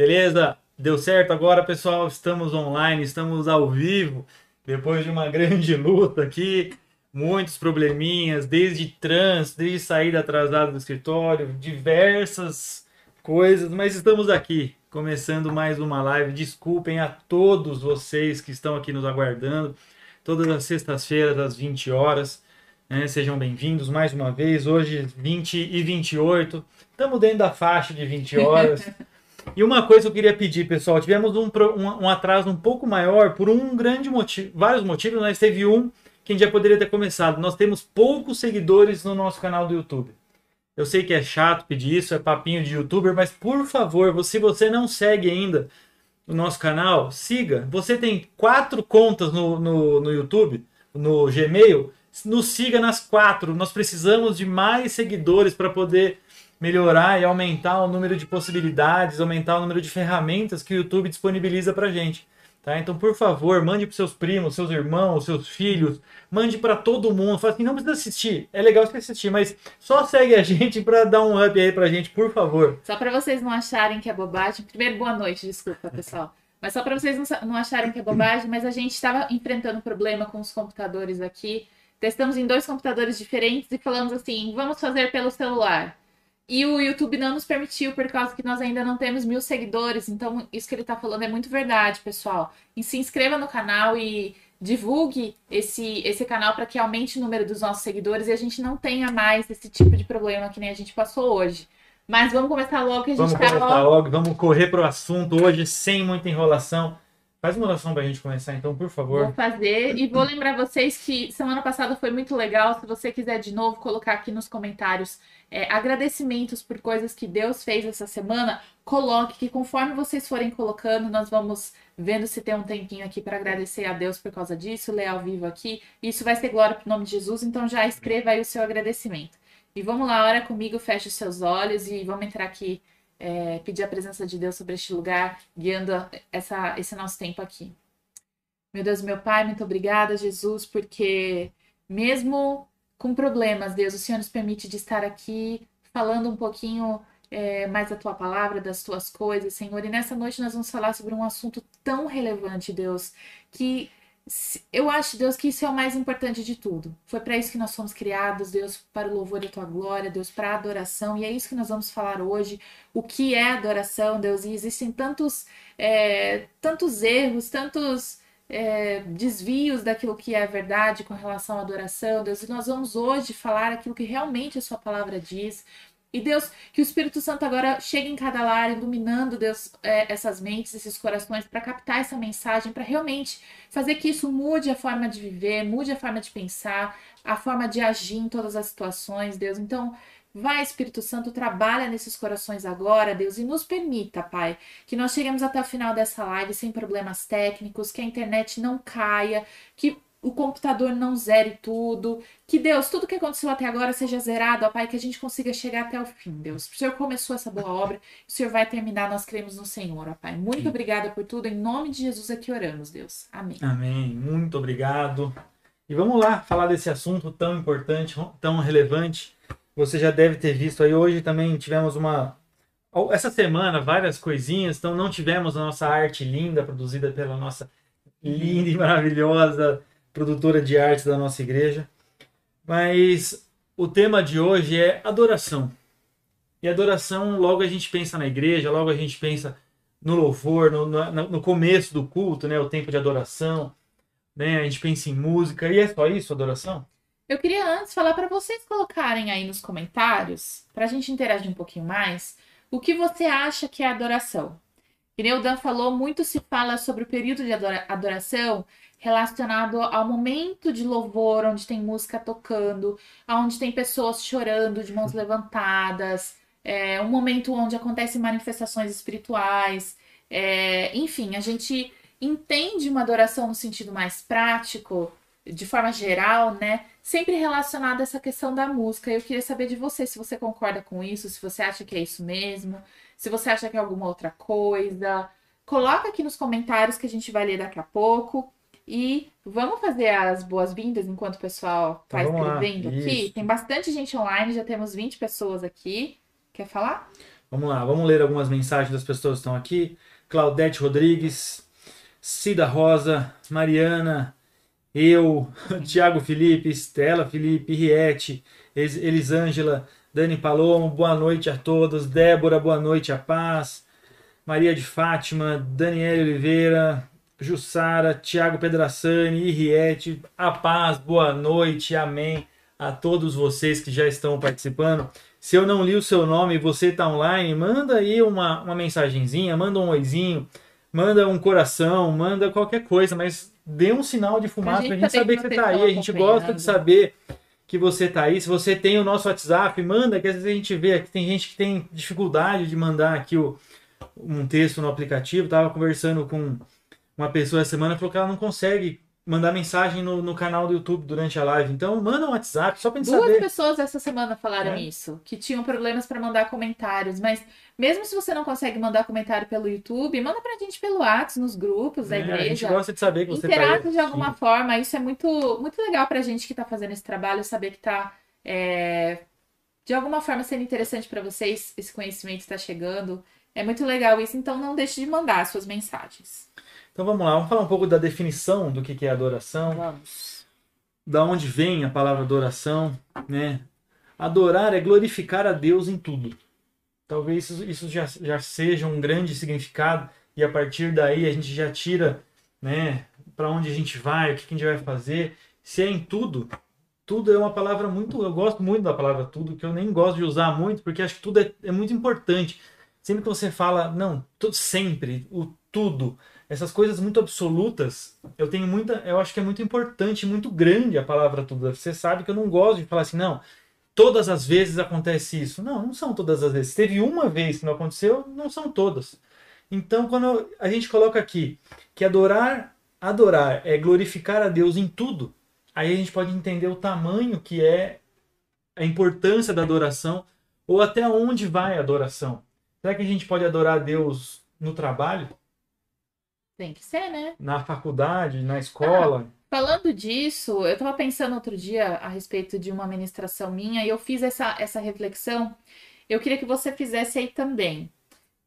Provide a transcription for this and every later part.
Beleza? Deu certo agora, pessoal? Estamos online, estamos ao vivo. Depois de uma grande luta aqui, muitos probleminhas, desde trânsito, desde saída atrasada do escritório, diversas coisas, mas estamos aqui, começando mais uma live. Desculpem a todos vocês que estão aqui nos aguardando, todas as sextas-feiras, às 20 horas. Né? Sejam bem-vindos mais uma vez. Hoje, 20 e 28. Estamos dentro da faixa de 20 horas. E uma coisa eu queria pedir, pessoal, tivemos um, um, um, atraso um pouco maior por um grande motivo, vários motivos, mas teve um que a gente já poderia ter começado. Nós temos poucos seguidores no nosso canal do YouTube. Eu sei que é chato pedir isso, é papinho de youtuber, mas por favor, se você não segue ainda o nosso canal, siga. Você tem quatro contas no, no, no YouTube, no Gmail, nos siga nas quatro. Nós precisamos de mais seguidores para poder melhorar e aumentar o número de possibilidades, aumentar o número de ferramentas que o YouTube disponibiliza para gente. Tá? Então, por favor, mande para seus primos, seus irmãos, seus filhos, mande para todo mundo. Fala assim, não precisa assistir, é legal você assistir, mas só segue a gente para dar um up aí para gente, por favor. Só para vocês não acharem que é bobagem. Primeiro, boa noite, desculpa, pessoal. Mas só para vocês não acharem que é bobagem, mas a gente estava enfrentando problema com os computadores aqui. Testamos em dois computadores diferentes e falamos assim: vamos fazer pelo celular. E o YouTube não nos permitiu, por causa que nós ainda não temos mil seguidores. Então, isso que ele está falando é muito verdade, pessoal. E se inscreva no canal e divulgue esse, esse canal para que aumente o número dos nossos seguidores e a gente não tenha mais esse tipo de problema que nem a gente passou hoje. Mas vamos começar logo que a gente Vamos tá começar logo, vamos correr para o assunto hoje sem muita enrolação. Faz uma oração para a gente começar, então, por favor. Vou fazer e vou lembrar vocês que semana passada foi muito legal. Se você quiser de novo colocar aqui nos comentários é, agradecimentos por coisas que Deus fez essa semana, coloque que conforme vocês forem colocando, nós vamos vendo se tem um tempinho aqui para agradecer a Deus por causa disso, ler ao vivo aqui. Isso vai ser glória para o nome de Jesus, então já escreva aí o seu agradecimento. E vamos lá, ora comigo, feche os seus olhos e vamos entrar aqui é, pedir a presença de Deus sobre este lugar, guiando essa, esse nosso tempo aqui. Meu Deus, meu Pai, muito obrigada, Jesus, porque mesmo com problemas, Deus, o Senhor nos permite de estar aqui falando um pouquinho é, mais da tua palavra, das tuas coisas, Senhor. E nessa noite nós vamos falar sobre um assunto tão relevante, Deus, que eu acho, Deus, que isso é o mais importante de tudo. Foi para isso que nós fomos criados, Deus, para o louvor da tua glória, Deus, para a adoração. E é isso que nós vamos falar hoje. O que é adoração, Deus? E existem tantos, é, tantos erros, tantos é, desvios daquilo que é verdade com relação à adoração, Deus. E nós vamos hoje falar aquilo que realmente a sua palavra diz. E Deus, que o Espírito Santo agora chegue em cada lar, iluminando, Deus, é, essas mentes, esses corações, para captar essa mensagem, para realmente fazer que isso mude a forma de viver, mude a forma de pensar, a forma de agir em todas as situações, Deus. Então, vai, Espírito Santo, trabalha nesses corações agora, Deus, e nos permita, Pai, que nós cheguemos até o final dessa live sem problemas técnicos, que a internet não caia, que o computador não zere tudo. Que Deus, tudo que aconteceu até agora seja zerado, ó Pai, que a gente consiga chegar até o fim, Deus. O Senhor começou essa boa obra, o Senhor vai terminar, nós cremos no Senhor, ó Pai. Muito Sim. obrigada por tudo, em nome de Jesus é que oramos, Deus. Amém. Amém. Muito obrigado. E vamos lá falar desse assunto tão importante, tão relevante. Você já deve ter visto aí hoje também tivemos uma essa semana várias coisinhas, então não tivemos a nossa arte linda produzida pela nossa linda e maravilhosa produtora de artes da nossa igreja. Mas o tema de hoje é adoração. E adoração, logo a gente pensa na igreja, logo a gente pensa no louvor, no, no, no começo do culto, né, o tempo de adoração, né, a gente pensa em música. E é só isso, adoração? Eu queria antes falar para vocês colocarem aí nos comentários, para a gente interagir um pouquinho mais, o que você acha que é adoração. Que o Dan falou, muito se fala sobre o período de adoração relacionado ao momento de louvor, onde tem música tocando, onde tem pessoas chorando de mãos levantadas, é um momento onde acontecem manifestações espirituais, é, enfim, a gente entende uma adoração no sentido mais prático, de forma geral, né? Sempre relacionado a essa questão da música. Eu queria saber de você se você concorda com isso, se você acha que é isso mesmo, se você acha que é alguma outra coisa. Coloca aqui nos comentários que a gente vai ler daqui a pouco. E vamos fazer as boas-vindas enquanto o pessoal está então, escrevendo aqui. Tem bastante gente online, já temos 20 pessoas aqui. Quer falar? Vamos lá, vamos ler algumas mensagens das pessoas que estão aqui. Claudete Rodrigues, Cida Rosa, Mariana, eu, Tiago Felipe, Estela Felipe, Riete, Elisângela, Dani Palomo, boa noite a todos. Débora, boa noite, a paz. Maria de Fátima, Daniela Oliveira, Jussara, Tiago Pedrassani, Irriete, a paz, boa noite, amém a todos vocês que já estão participando. Se eu não li o seu nome e você está online, manda aí uma, uma mensagenzinha, manda um oizinho, manda um coração, manda qualquer coisa, mas dê um sinal de fumaça para a gente saber que você está aí. A gente gosta de saber que você está aí. Se você tem o nosso WhatsApp, manda, que às vezes a gente vê que tem gente que tem dificuldade de mandar aqui o, um texto no aplicativo. Estava conversando com uma pessoa essa semana, falou que ela não consegue mandar mensagem no, no canal do YouTube durante a live. Então, manda um WhatsApp só pra gente Duas saber. pessoas essa semana falaram é. isso, que tinham problemas para mandar comentários, mas mesmo se você não consegue mandar comentário pelo YouTube, manda pra gente pelo WhatsApp, nos grupos da É, igreja. a gente gosta de saber que você Interage tá de alguma forma. Isso é muito, muito legal pra gente que tá fazendo esse trabalho, saber que tá é, de alguma forma sendo interessante pra vocês, esse conhecimento está chegando. É muito legal isso, então não deixe de mandar suas mensagens. Então vamos lá, vamos falar um pouco da definição do que é adoração. Vamos. Da onde vem a palavra adoração, né? Adorar é glorificar a Deus em tudo. Talvez isso, isso já, já seja um grande significado e a partir daí a gente já tira, né, para onde a gente vai, o que, que a gente vai fazer. Se é em tudo, tudo é uma palavra muito, eu gosto muito da palavra tudo, que eu nem gosto de usar muito, porque acho que tudo é, é muito importante. Sempre que você fala, não, tudo, sempre, o tudo, essas coisas muito absolutas, eu tenho muita, eu acho que é muito importante, muito grande a palavra tudo. Você sabe que eu não gosto de falar assim, não, todas as vezes acontece isso. Não, não são todas as vezes. Teve uma vez que não aconteceu, não são todas. Então, quando a gente coloca aqui que adorar, adorar é glorificar a Deus em tudo, aí a gente pode entender o tamanho que é a importância da adoração ou até onde vai a adoração. Será que a gente pode adorar a Deus no trabalho, Tem que ser, né? na faculdade, na escola? Falando disso, eu estava pensando outro dia a respeito de uma ministração minha e eu fiz essa, essa reflexão. Eu queria que você fizesse aí também.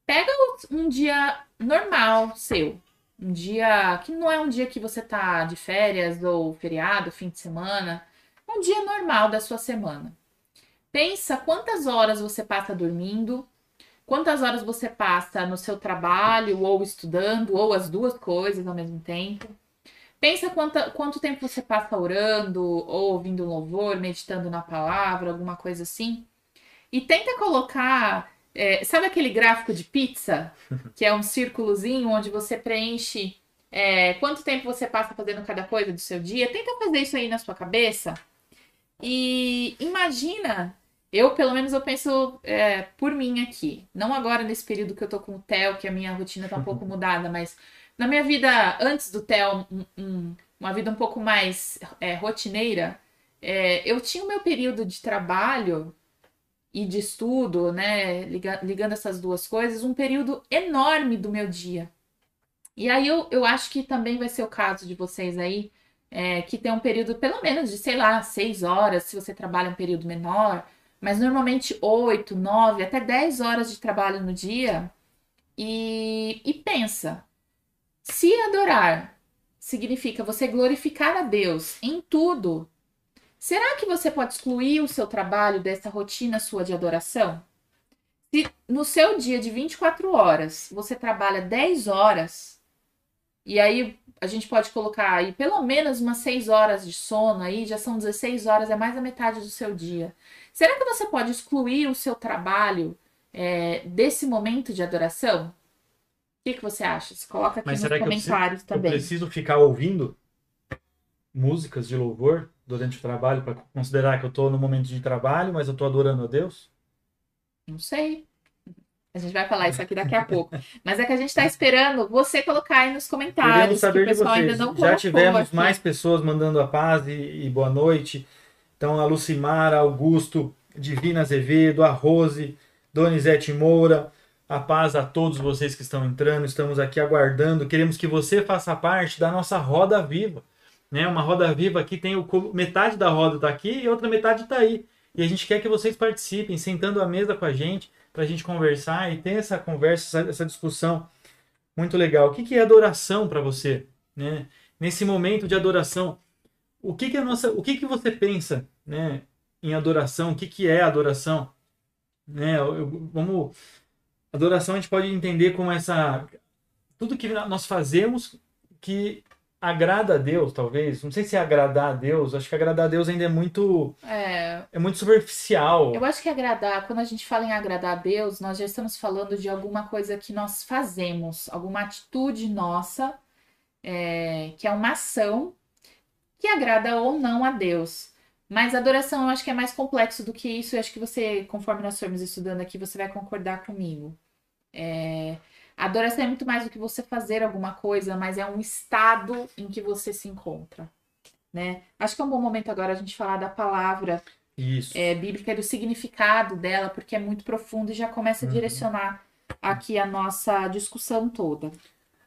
Pega um dia normal seu, um dia que não é um dia que você tá de férias ou feriado, fim de semana, um dia normal da sua semana. Pensa quantas horas você passa dormindo, quantas horas você passa no seu trabalho ou estudando, ou as duas coisas ao mesmo tempo. Pensa quanta, quanto tempo você passa orando, ou ouvindo louvor, meditando na palavra, alguma coisa assim. E tenta colocar. é, sabe aquele gráfico de pizza? Que é um círculozinho onde você preenche é, quanto tempo você passa fazendo cada coisa do seu dia. Tenta fazer isso aí na sua cabeça. E imagina. Eu, pelo menos, eu penso é, por mim aqui. Não agora nesse período que eu tô com o Theo, que a minha rotina tá um pouco mudada, mas na minha vida antes do Theo, um- um- uma vida um pouco mais é, rotineira, é, eu tinha o meu período de trabalho e de estudo, né, liga- ligando essas duas coisas, um período enorme do meu dia. E aí eu, eu acho que também vai ser o caso de vocês aí, é, que tem um período pelo menos de, sei lá, seis horas, se você trabalha um período menor, mas normalmente oito, nove, até dez horas de trabalho no dia. E, e pensa, se adorar significa você glorificar a Deus em tudo, será que você pode excluir o seu trabalho dessa rotina sua de adoração? Se no seu dia de 24 horas você trabalha 10 horas, e aí a gente pode colocar aí pelo menos umas 6 horas de sono aí, já são 16 horas, é mais da metade do seu dia. Será que você pode excluir o seu trabalho é, desse momento de adoração? O que, que você acha? Se coloca aqui Mas nos eu comentários Eu também. preciso ficar ouvindo músicas de louvor durante o trabalho para considerar que eu estou no momento de trabalho, mas eu estou adorando a Deus? Não sei. A gente vai falar isso aqui daqui a pouco. Mas é que a gente tá esperando você colocar aí nos Queremos comentários. que saber o de pessoal vocês. ainda não Já tivemos aqui. mais pessoas mandando a paz e, e boa noite. Então, a Lucimara, Augusto, Divina Azevedo, a Rose, Donizete Moura, a paz a todos vocês que estão entrando. Estamos aqui aguardando. Queremos que você faça parte da nossa roda viva. Né? Uma roda viva aqui tem o, metade da roda está aqui e outra metade está aí. E a gente quer que vocês participem, sentando à mesa com a gente, para a gente conversar e ter essa conversa, essa, essa discussão muito legal. O que, que é adoração para você? Né? Nesse momento de adoração, o que, que é nossa, o que, que você pensa, né, em adoração? O que, que é adoração? Né? Eu, vamos, adoração a gente pode entender como essa tudo que nós fazemos que agrada a Deus, talvez. Não sei se é agradar a Deus. Acho que agradar a Deus ainda é muito. É, é muito superficial. Eu acho que agradar, quando a gente fala em agradar a Deus, nós já estamos falando de alguma coisa que nós fazemos, alguma atitude nossa, é, que é uma ação que agrada ou não a Deus. Mas adoração eu acho que é mais complexo do que isso. Eu acho que você, conforme nós formos estudando aqui, você vai concordar comigo. É, Adoração é muito mais do que você fazer alguma coisa, mas é um estado em que você se encontra, né? Acho que é um bom momento agora a gente falar da palavra é, bíblica e do significado dela, porque é muito profundo e já começa a uhum. direcionar aqui a nossa discussão toda.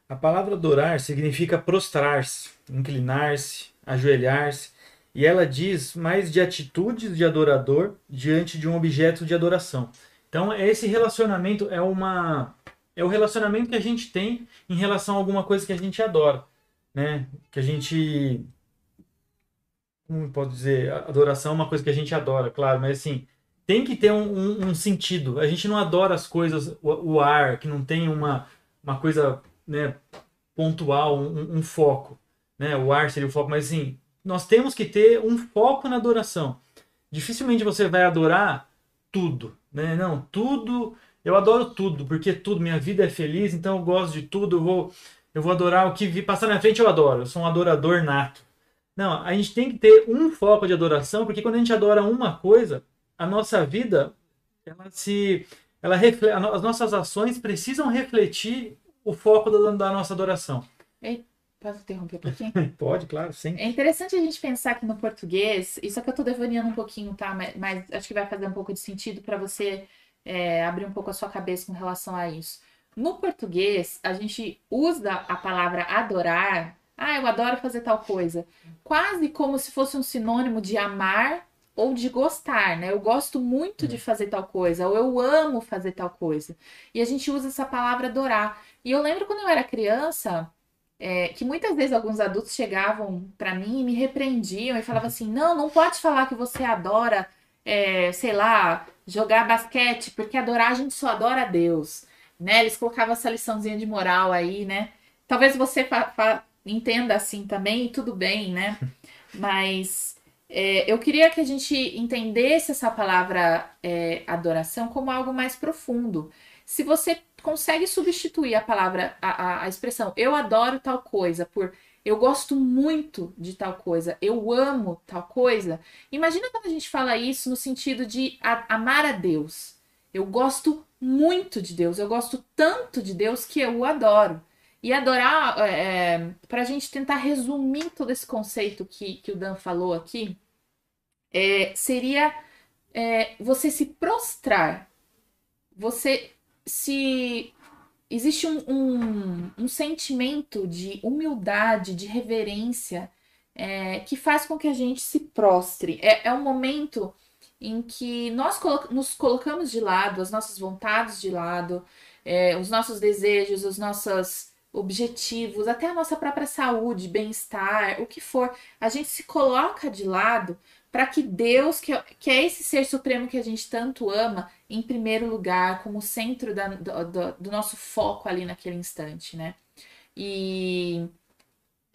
A palavra adorar significa prostrar-se, inclinar-se, ajoelhar-se, e ela diz mais de atitudes de adorador diante de um objeto de adoração. Então, esse relacionamento é uma é o relacionamento que a gente tem em relação a alguma coisa que a gente adora, né? Que a gente como pode dizer, adoração é uma coisa que a gente adora, claro, mas assim, tem que ter um, um, um sentido. A gente não adora as coisas, o, o, ar, que não tem uma, uma coisa né, pontual, um, um, foco. Né? O ar seria o foco, mas assim, nós temos que ter um foco na adoração. Dificilmente você vai adorar tudo. Né? Não, tudo eu adoro tudo, porque tudo, minha vida é feliz, então eu gosto de tudo, eu vou, eu vou adorar o que vi passar na frente, eu adoro. Eu sou um adorador nato. Não, a gente tem que ter um foco de adoração, porque quando a gente adora uma coisa, a nossa vida, ela se, ela reflete, as nossas ações precisam refletir o foco da, da nossa adoração. Ei, posso interromper um pouquinho? Pode, claro, sim. É interessante a gente pensar que no português, isso é que eu estou devaneando um pouquinho, tá? Mas, mas acho que vai fazer um pouco de sentido para você é, abrir um pouco a sua cabeça com relação a isso. No português, a gente usa a palavra adorar. Ah, eu adoro fazer tal coisa. Quase como se fosse um sinônimo de amar ou de gostar, né? Eu gosto muito de fazer tal coisa, ou eu amo fazer tal coisa. E a gente usa essa palavra adorar. E eu lembro quando eu era criança, é, que muitas vezes alguns adultos chegavam para mim e me repreendiam e falavam assim: não, não pode falar que você adora, é, sei lá, jogar basquete, porque adorar a gente só adora a Deus, né? Eles colocavam essa liçãozinha de moral aí, né? Talvez você entenda assim também, tudo bem, né? Mas é, eu queria que a gente entendesse essa palavra é, adoração como algo mais profundo. Se você consegue substituir a palavra, a, a, a expressão eu adoro tal coisa por eu gosto muito de tal coisa, eu amo tal coisa. Imagina quando a gente fala isso no sentido de amar a Deus. Eu gosto muito de Deus, eu gosto tanto de Deus que eu o adoro. E adorar, é, é para a gente tentar resumir todo esse conceito que, que o Dan falou aqui, é, seria é, você se prostrar, você se existe um, um, um, sentimento de humildade, de reverência, é, que faz com que a gente se prostre. É, é um momento em que nós colo nos colocamos de lado, as nossas vontades de lado, é, os nossos desejos, os nossos objetivos, até a nossa própria saúde, bem-estar, o que for, a gente se coloca de lado para que Deus, que é, que é esse ser supremo que a gente tanto ama, em primeiro lugar, como centro da, do, do nosso foco ali naquele instante, né? E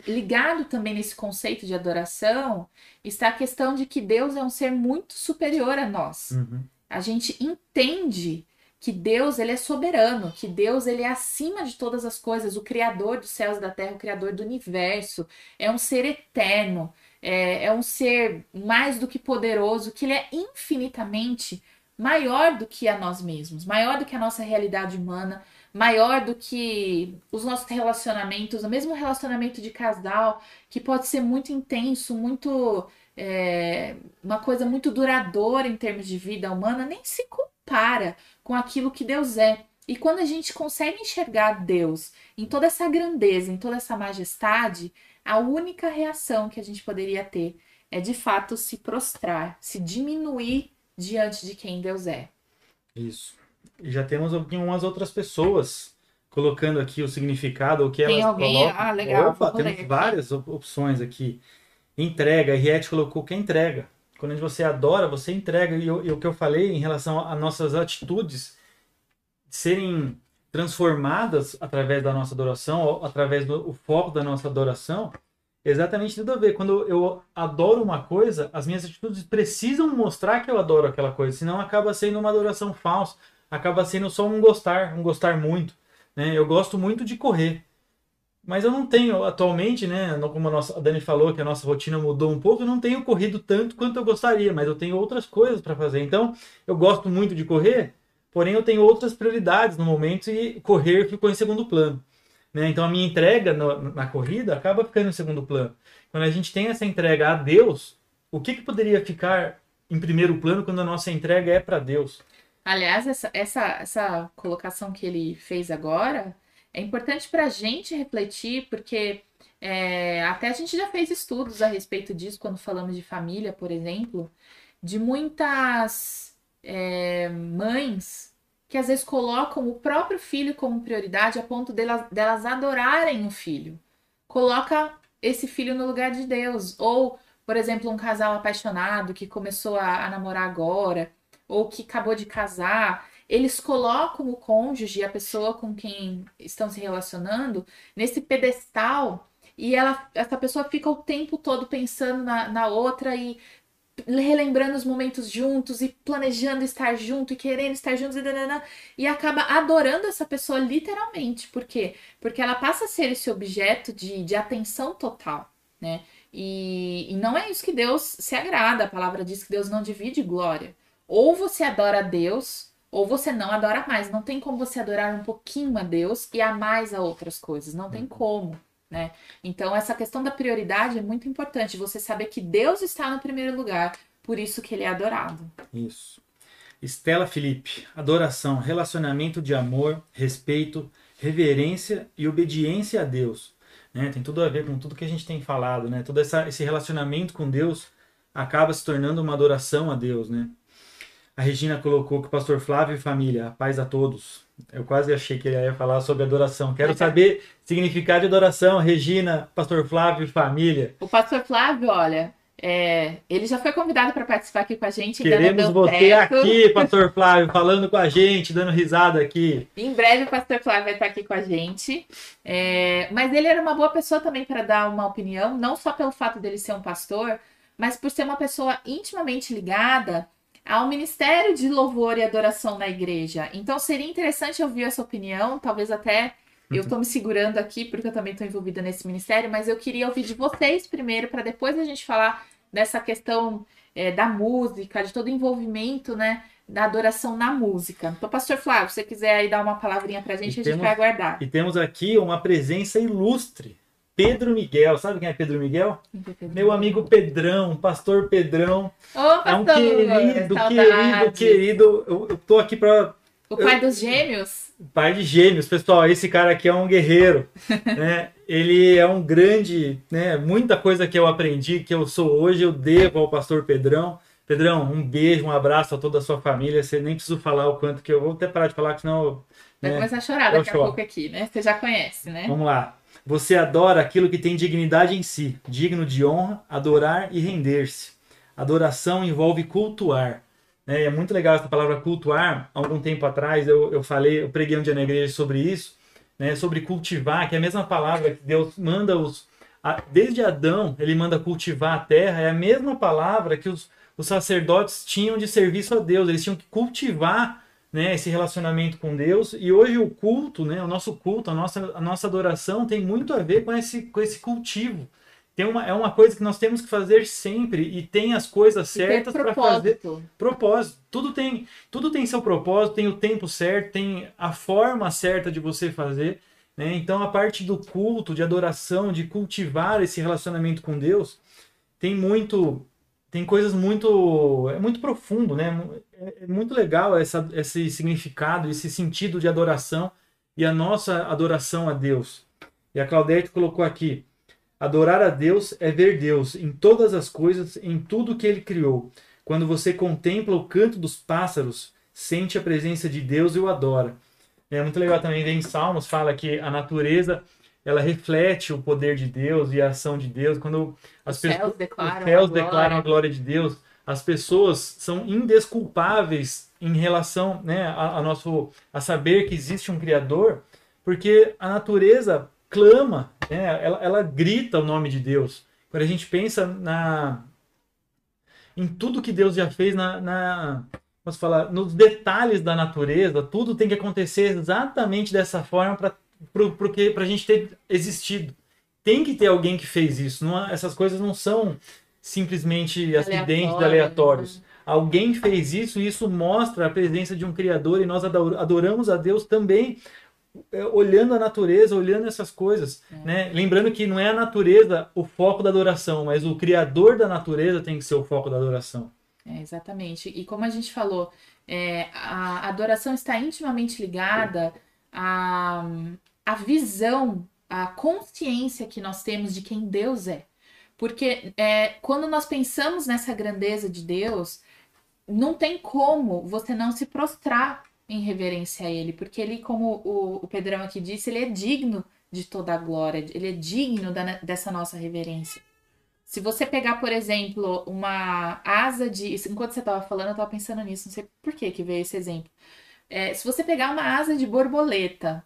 ligado também nesse conceito de adoração está a questão de que Deus é um ser muito superior a nós. Uhum. A gente entende que Deus ele é soberano, que Deus ele é acima de todas as coisas, o criador dos céus e da terra, o criador do universo, é um ser eterno, é, é um ser mais do que poderoso, que ele é infinitamente maior do que a nós mesmos, maior do que a nossa realidade humana, maior do que os nossos relacionamentos, o mesmo relacionamento de casal, que pode ser muito intenso, muito. É, uma coisa muito duradoura em termos de vida humana, nem se compara com aquilo que Deus é. E quando a gente consegue enxergar Deus em toda essa grandeza, em toda essa majestade, a única reação que a gente poderia ter é de fato se prostrar, se diminuir diante de quem Deus é. Isso. já temos algumas outras pessoas colocando aqui o significado, o que Tem elas alguém? colocam. Ah, legal. Opa, temos aqui. várias op- opções aqui. Entrega, a Riete colocou que é entrega. Quando você adora, você entrega. E, o- e o que eu falei em relação a nossas atitudes serem transformadas através da nossa adoração, através do foco da nossa adoração, exatamente tudo a ver. Quando eu adoro uma coisa, as minhas atitudes precisam mostrar que eu adoro aquela coisa, senão acaba sendo uma adoração falsa, acaba sendo só um gostar, um gostar muito. Né? Eu gosto muito de correr, mas eu não tenho atualmente, né? Como a, nossa, a Dani falou que a nossa rotina mudou um pouco, eu não tenho corrido tanto quanto eu gostaria, mas eu tenho outras coisas para fazer. Então, eu gosto muito de correr, porém eu tenho outras prioridades no momento e correr ficou em segundo plano. Né? Então, a minha entrega no- na corrida acaba ficando em segundo plano. Quando a gente tem essa entrega a Deus, o que, que poderia ficar em primeiro plano quando a nossa entrega é para Deus? Aliás, essa, essa, essa colocação que ele fez agora é importante para a gente refletir, porque é, até a gente já fez estudos a respeito disso quando falamos de família, por exemplo, de muitas é, mães que às vezes colocam o próprio filho como prioridade a ponto delas, delas adorarem o filho. Coloca esse filho no lugar de Deus. Ou, por exemplo, um casal apaixonado que começou a, a namorar agora ou que acabou de casar, eles colocam o cônjuge, a pessoa com quem estão se relacionando, nesse pedestal e ela, essa pessoa fica o tempo todo pensando na, na outra e relembrando os momentos juntos e planejando estar junto e querendo estar juntos e, danana, e acaba adorando essa pessoa literalmente. Por quê? Porque ela passa a ser esse objeto de, de atenção total, né? E, e não é isso que Deus se agrada. A palavra diz que Deus não divide glória. Ou você adora a Deus, ou você não adora mais. Não tem como você adorar um pouquinho a Deus e a mais a outras coisas. Não tem como, né? Então, essa questão da prioridade é muito importante. Você saber que Deus está no primeiro lugar, por isso que ele é adorado. Isso. Estela Felipe, adoração, relacionamento de amor, respeito, reverência e obediência a Deus. Né? Tem tudo a ver com tudo que a gente tem falado, né? Todo essa, esse relacionamento com Deus acaba se tornando uma adoração a Deus, né? A Regina colocou que o pastor Flávio e família, paz a todos. Eu quase achei que ele ia falar sobre adoração. Quero saber significado de adoração, Regina, pastor Flávio e família. O pastor Flávio, olha, é, ele já foi convidado para participar aqui com a gente. Queremos você certo. aqui, pastor Flávio, falando com a gente, dando risada aqui. Em breve o pastor Flávio vai estar aqui com a gente. É, mas ele era uma boa pessoa também para dar uma opinião, não só pelo fato dele ser um pastor, mas por ser uma pessoa intimamente ligada ao ministério de louvor e adoração na igreja. Então seria interessante ouvir essa opinião, talvez até eu tô me segurando aqui porque eu também tô envolvida nesse ministério, mas eu queria ouvir de vocês primeiro para depois a gente falar dessa questão é, da música, de todo o envolvimento, né, da adoração na música. Então, pastor Flávio, se você quiser aí dar uma palavrinha pra gente, E a gente temos- vai aguardar. E temos aqui uma presença ilustre. Pedro Miguel. Sabe quem é Pedro Miguel? Meu amigo Pedrão, pastor Pedrão. Ô, É um pastor, querido, saudade. querido, querido. Eu, eu tô aqui para O pai dos gêmeos? pai de gêmeos, pessoal. Esse cara aqui é um guerreiro, né? Ele é um grande, né? Muita coisa que eu aprendi, que eu sou hoje, eu devo ao pastor Pedrão. Pedrão, um beijo, um abraço a toda a sua família. Você nem precisa falar o quanto que eu vou até parar de falar, que senão Vai né? começar a chorar daqui a pouco aqui, né? Você já conhece, né? Vamos lá. Você adora aquilo que tem dignidade em si, digno de honra, adorar e render-se. Adoração envolve cultuar. né? É muito legal essa palavra cultuar. Algum tempo atrás eu, eu falei, eu preguei um dia na igreja sobre isso, né? sobre cultivar, que é a mesma palavra que Deus manda os. a- desde Adão, ele manda cultivar a terra, é a mesma palavra que os, os sacerdotes tinham de serviço a Deus. Eles tinham que cultivar né, esse relacionamento com Deus. E hoje o culto, né, o nosso culto, a nossa, a nossa adoração tem muito a ver com esse, com esse cultivo. Tem uma, é uma coisa que nós temos que fazer sempre e tem as coisas certas para fazer propósito. propósito. Tudo tem, tudo tem seu propósito, tem o tempo certo, tem a forma certa de você fazer. Né? Então, a parte do culto, de adoração, de cultivar esse relacionamento com Deus, tem muito, tem coisas muito, é muito profundo, né? É, é muito legal essa, esse significado, esse sentido de adoração e a nossa adoração a Deus. E a Claudete colocou aqui: adorar a Deus é ver Deus em todas as coisas, em tudo que Ele criou. Quando você contempla o canto dos pássaros, sente a presença de Deus e o adora. É muito legal também ver em Salmos, fala que a natureza ela reflete o poder de Deus e a ação de Deus. Quando as Os pessoas, céus declaram os céus a glória. declaram a glória de Deus, as pessoas são indesculpáveis em relação né, a, a nosso a saber que existe um Criador, porque a natureza clama, né, ela, ela grita o nome de Deus. Quando a gente pensa na em tudo que Deus já fez na, na posso falar, nos detalhes da natureza, tudo tem que acontecer exatamente dessa forma para porque para a gente ter existido. Tem que ter alguém que fez isso. Não, essas coisas não são simplesmente acidentes Aleatório, aleatórios. né? Alguém fez isso e isso mostra a presença de um Criador e nós ador- adoramos a Deus também é, olhando a natureza, olhando essas coisas, É. né? Lembrando que não é a natureza o foco da adoração, mas o Criador da natureza tem que ser o foco da adoração. É, exatamente. E como a gente falou, é, a adoração está intimamente ligada à, à visão, à consciência que nós temos de quem Deus é. Porque é, quando nós pensamos nessa grandeza de Deus, não tem como você não se prostrar em reverência a Ele, porque Ele, como o, o Pedrão aqui disse, Ele é digno de toda a glória, Ele é digno da- dessa nossa reverência. Se você pegar, por exemplo, uma asa de. Enquanto você estava falando, eu estava pensando nisso, não sei por que que veio esse exemplo. É, se você pegar uma asa de borboleta,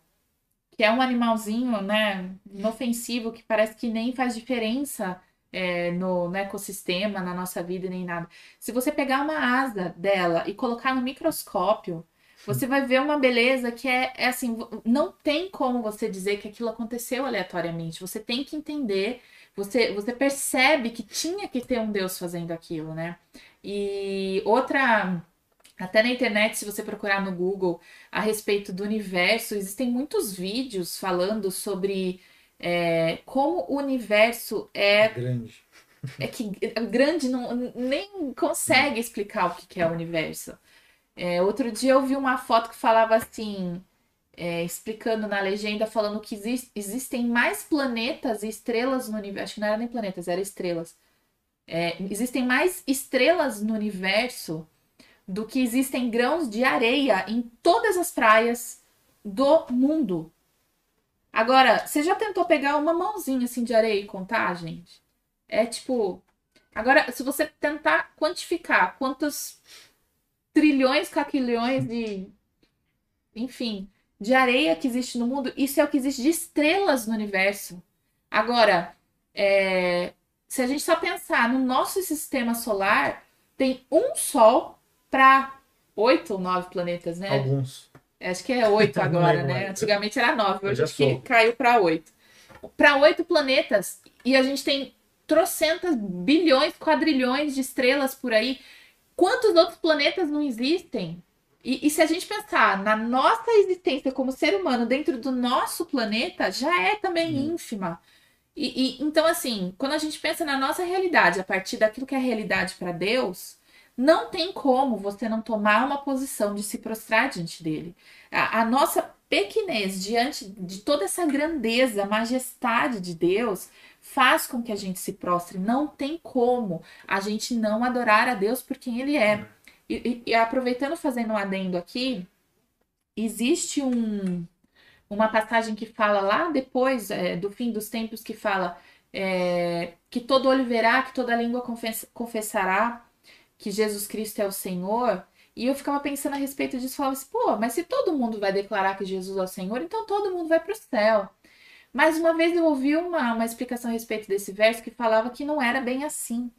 que é um animalzinho, né, inofensivo, que parece que nem faz diferença é, no, no ecossistema, na nossa vida, nem nada. Se você pegar uma asa dela e colocar no microscópio, você vai ver uma beleza que é, é assim, não tem como você dizer que aquilo aconteceu aleatoriamente. Você tem que entender você, você percebe que tinha que ter um Deus fazendo aquilo, né? E outra, até na internet, se você procurar no Google a respeito do universo, existem muitos vídeos falando sobre é, como o universo é, Grande. é que grande não, nem consegue explicar o que é o universo. É, outro dia eu vi uma foto que falava assim, é, explicando na legenda, falando que exis- existem mais planetas e estrelas no universo. Acho que não era nem planetas, era estrelas. É, existem mais estrelas no universo do que existem grãos de areia em todas as praias do mundo. Agora, você já tentou pegar uma mãozinha assim de areia e contar, gente? É tipo. Agora, se você tentar quantificar quantos trilhões, caquilhões de. Enfim, de areia que existe no mundo, isso é o que existe de estrelas no universo. Agora, é, se a gente só pensar no nosso sistema solar, tem um Sol para oito ou nove planetas, né? Alguns. Acho que é oito agora, né? Antigamente era nove, hoje acho que caiu para oito. Para oito planetas, e a gente tem trocentas bilhões, quadrilhões de estrelas por aí. Quantos outros planetas não existem? E, e se a gente pensar na nossa existência como ser humano dentro do nosso planeta, já é também Hum. ínfima. E, e- então, assim, quando a gente pensa na nossa realidade, a partir daquilo que é realidade para Deus, não tem como você não tomar uma posição de se prostrar diante dele. A, a nossa pequenez diante de toda essa grandeza, majestade de Deus, faz com que a gente se prostre. Não tem como a gente não adorar a Deus por quem ele é. E, e- e aproveitando, fazendo um adendo aqui, existe um, uma passagem que fala lá depois é, do fim dos tempos que fala é, que todo olho verá, que toda língua confess- confessará que Jesus Cristo é o Senhor. E eu ficava pensando a respeito disso, falava assim, pô, mas se todo mundo vai declarar que Jesus é o Senhor, então todo mundo vai para o céu. Mas uma vez eu ouvi uma, uma explicação a respeito desse verso que falava que não era bem assim.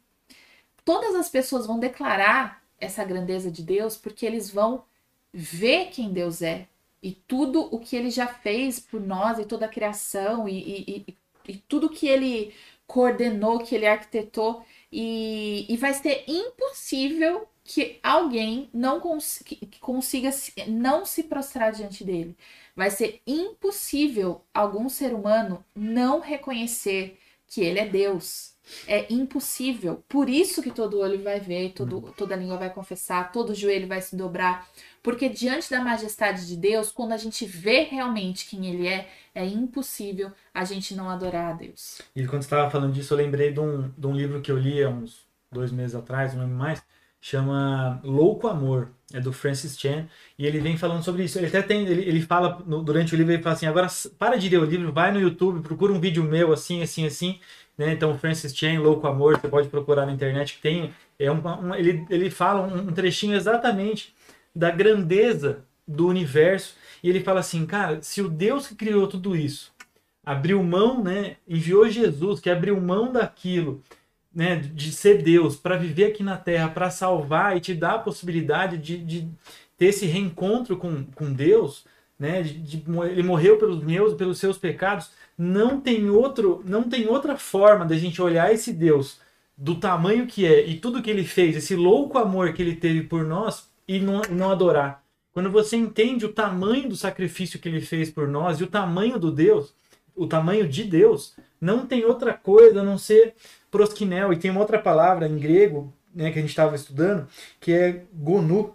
Todas as pessoas vão declarar essa grandeza de Deus porque eles vão ver quem Deus é e tudo o que ele já fez por nós e toda a criação e, e, e, e tudo que ele coordenou, que ele arquitetou. E, e vai ser impossível que alguém não cons que, consiga se- não se prostrar diante dele. Vai ser impossível algum ser humano não reconhecer que ele é Deus. É impossível. Por isso que todo olho vai ver, todo, toda língua vai confessar, todo joelho vai se dobrar. Porque diante da majestade de Deus, quando a gente vê realmente quem ele é, é impossível a gente não adorar a Deus. E quando você estava falando disso, eu lembrei de um, de um livro que eu li há uns dois meses atrás, não lembro mais, chama Louco Amor, é do Francis Chan, e ele vem falando sobre isso. Ele até tem, ele, ele fala no, durante o livro, ele fala assim, agora para de ler o livro, vai no YouTube, procura um vídeo meu assim, assim, assim, né? Então Francis Chan, Louco Amor, você pode procurar na internet que tem, é um, um ele, ele fala um, um trechinho exatamente da grandeza do universo, e ele fala assim, cara, se o Deus que criou tudo isso abriu mão, né, enviou Jesus, que abriu mão daquilo, né, de ser Deus, para viver aqui na Terra, para salvar e te dar a possibilidade de, de ter esse reencontro com, com Deus, né, de, de, ele morreu pelos meus, pelos seus pecados, não tem outro, não tem outra forma da gente olhar esse Deus do tamanho que é e tudo que ele fez, esse louco amor que ele teve por nós e não, não adorar. Quando você entende o tamanho do sacrifício que ele fez por nós e o tamanho do Deus, o tamanho de Deus, não tem outra coisa a não ser proskinel. E tem uma outra palavra em grego né, que a gente estava estudando, que é gonu,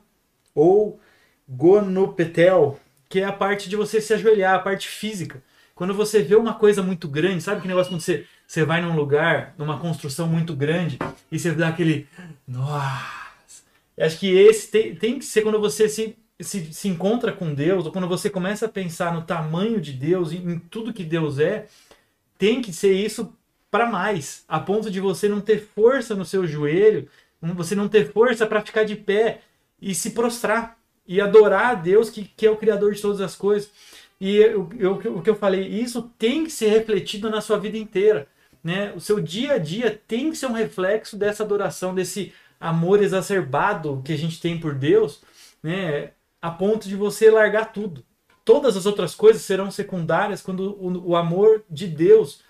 ou gonopetel, que é a parte de você se ajoelhar, a parte física. Quando você vê uma coisa muito grande, sabe que negócio quando você, você vai num lugar, numa construção muito grande, e você dá aquele. Nossa! Acho que esse tem, tem que ser quando você se se, se encontra com Deus, ou quando você começa a pensar no tamanho de Deus, em, em tudo que Deus é, tem que ser isso para mais, a ponto de você não ter força no seu joelho, você não ter força para ficar de pé e se prostrar e adorar a Deus que, que é o Criador de todas as coisas. E eu, eu, o que eu falei, isso tem que ser refletido na sua vida inteira. Né? O seu dia a dia tem que ser um reflexo dessa adoração, desse amor exacerbado que a gente tem por Deus. Né? a ponto de você largar tudo. Todas as outras coisas serão secundárias quando o, o amor de Deus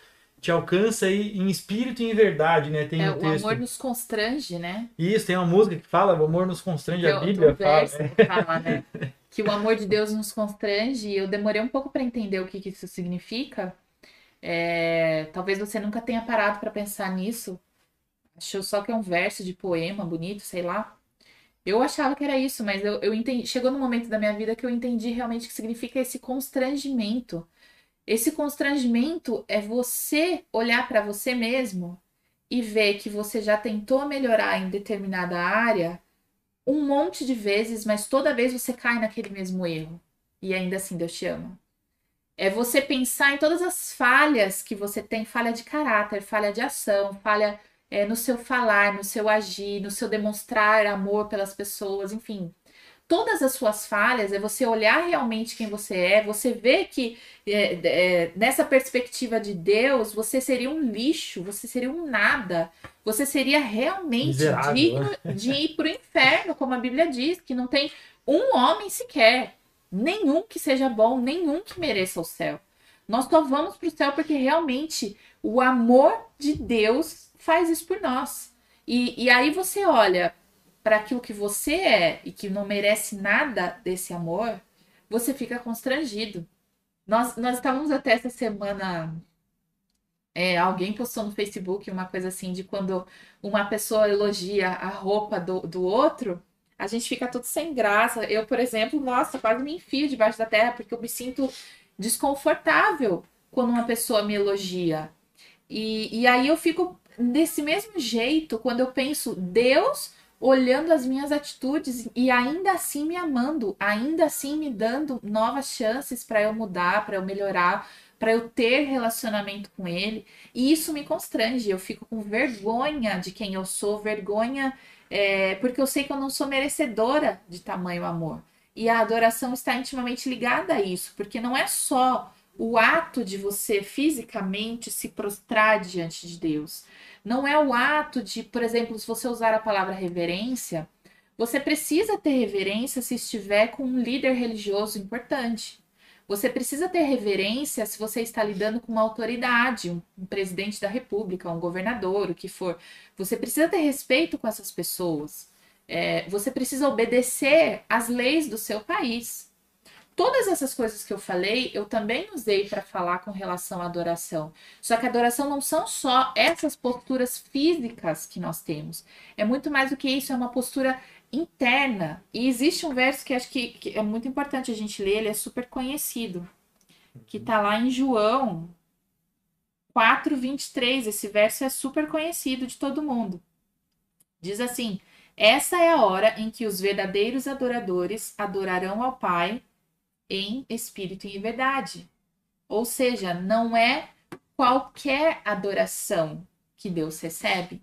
te alcança aí em espírito e em verdade, né? Tem é, um texto. O amor nos constrange, né? Isso, tem uma música que fala, o amor nos constrange, a Bíblia fala. Né? fala né? que o amor de Deus nos constrange. E eu demorei um pouco para entender o que, que isso significa. É... Talvez você nunca tenha parado para pensar nisso. Achou só que é um verso de poema bonito, sei lá. Eu achava que era isso, mas eu, eu entendi. Chegou no momento da minha vida que eu entendi realmente o que significa esse constrangimento. Esse constrangimento é você olhar para você mesmo e ver que você já tentou melhorar em determinada área um monte de vezes, mas toda vez você cai naquele mesmo erro. E ainda assim Deus te ama. É você pensar em todas as falhas que você tem, falha de caráter, falha de ação, falha é, no seu falar, no seu agir, no seu demonstrar amor pelas pessoas, enfim. Todas as suas falhas é você olhar realmente quem você é, você ver que é, é, nessa perspectiva de Deus você seria um lixo, você seria um nada, você seria realmente Miserável. digno de ir para o inferno, como a Bíblia diz, que não tem um homem sequer, nenhum que seja bom, nenhum que mereça o céu. Nós só vamos para o céu porque realmente o amor de Deus faz isso por nós. E, e aí você olha para aquilo que você é e que não merece nada desse amor, você fica constrangido. Nós, nós estávamos até essa semana. É, alguém postou no Facebook uma coisa assim de quando uma pessoa elogia a roupa do, do outro, a gente fica tudo sem graça. Eu, por exemplo, nossa, quase me enfio debaixo da terra porque eu me sinto desconfortável quando uma pessoa me elogia. E, e aí eu fico desse mesmo jeito, quando eu penso Deus olhando as minhas atitudes e ainda assim me amando, ainda assim me dando novas chances para eu mudar, para eu melhorar, para eu ter relacionamento com ele. E isso me constrange, eu fico com vergonha de quem eu sou, vergonha é, porque eu sei que eu não sou merecedora de tamanho amor. E a adoração está intimamente ligada a isso, porque não é só o ato de você fisicamente se prostrar diante de Deus. Não é o ato de, por exemplo, se você usar a palavra reverência, você precisa ter reverência se estiver com um líder religioso importante. Você precisa ter reverência se você está lidando com uma autoridade, um, um, presidente da república, um governador, o que for. Você precisa ter respeito com essas pessoas. É, você precisa obedecer às leis do seu país. Todas essas coisas que eu falei, eu também usei para falar com relação à adoração. Só que a adoração não são só essas posturas físicas que nós temos. É muito mais do que isso, é uma postura interna. E existe um verso que acho que, que é muito importante a gente ler, ele é super conhecido, que está lá em João 4:23. Esse verso é super conhecido de todo mundo. Diz assim: Essa é a hora em que os verdadeiros adoradores adorarão ao Pai em espírito e em verdade. Ou seja, não é qualquer adoração que Deus recebe,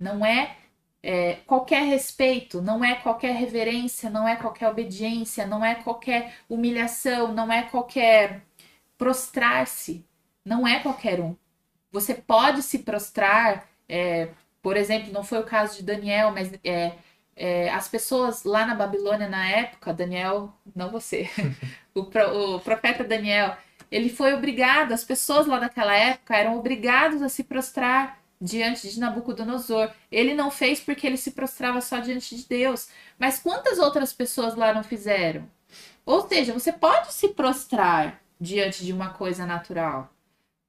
não é, é, qualquer respeito, não é qualquer reverência, não é qualquer obediência, não é qualquer humilhação, não é qualquer prostrar-se, não é qualquer um. Você pode se prostrar, é, por exemplo, não foi o caso de Daniel, mas é, é, as pessoas lá na Babilônia na época, Daniel, não você, o, pro, o profeta Daniel, ele foi obrigado, as pessoas lá daquela época eram obrigados a se prostrar diante de Nabucodonosor. Ele não fez porque ele se prostrava só diante de Deus. Mas quantas outras pessoas lá não fizeram? Ou seja, você pode se prostrar diante de uma coisa natural.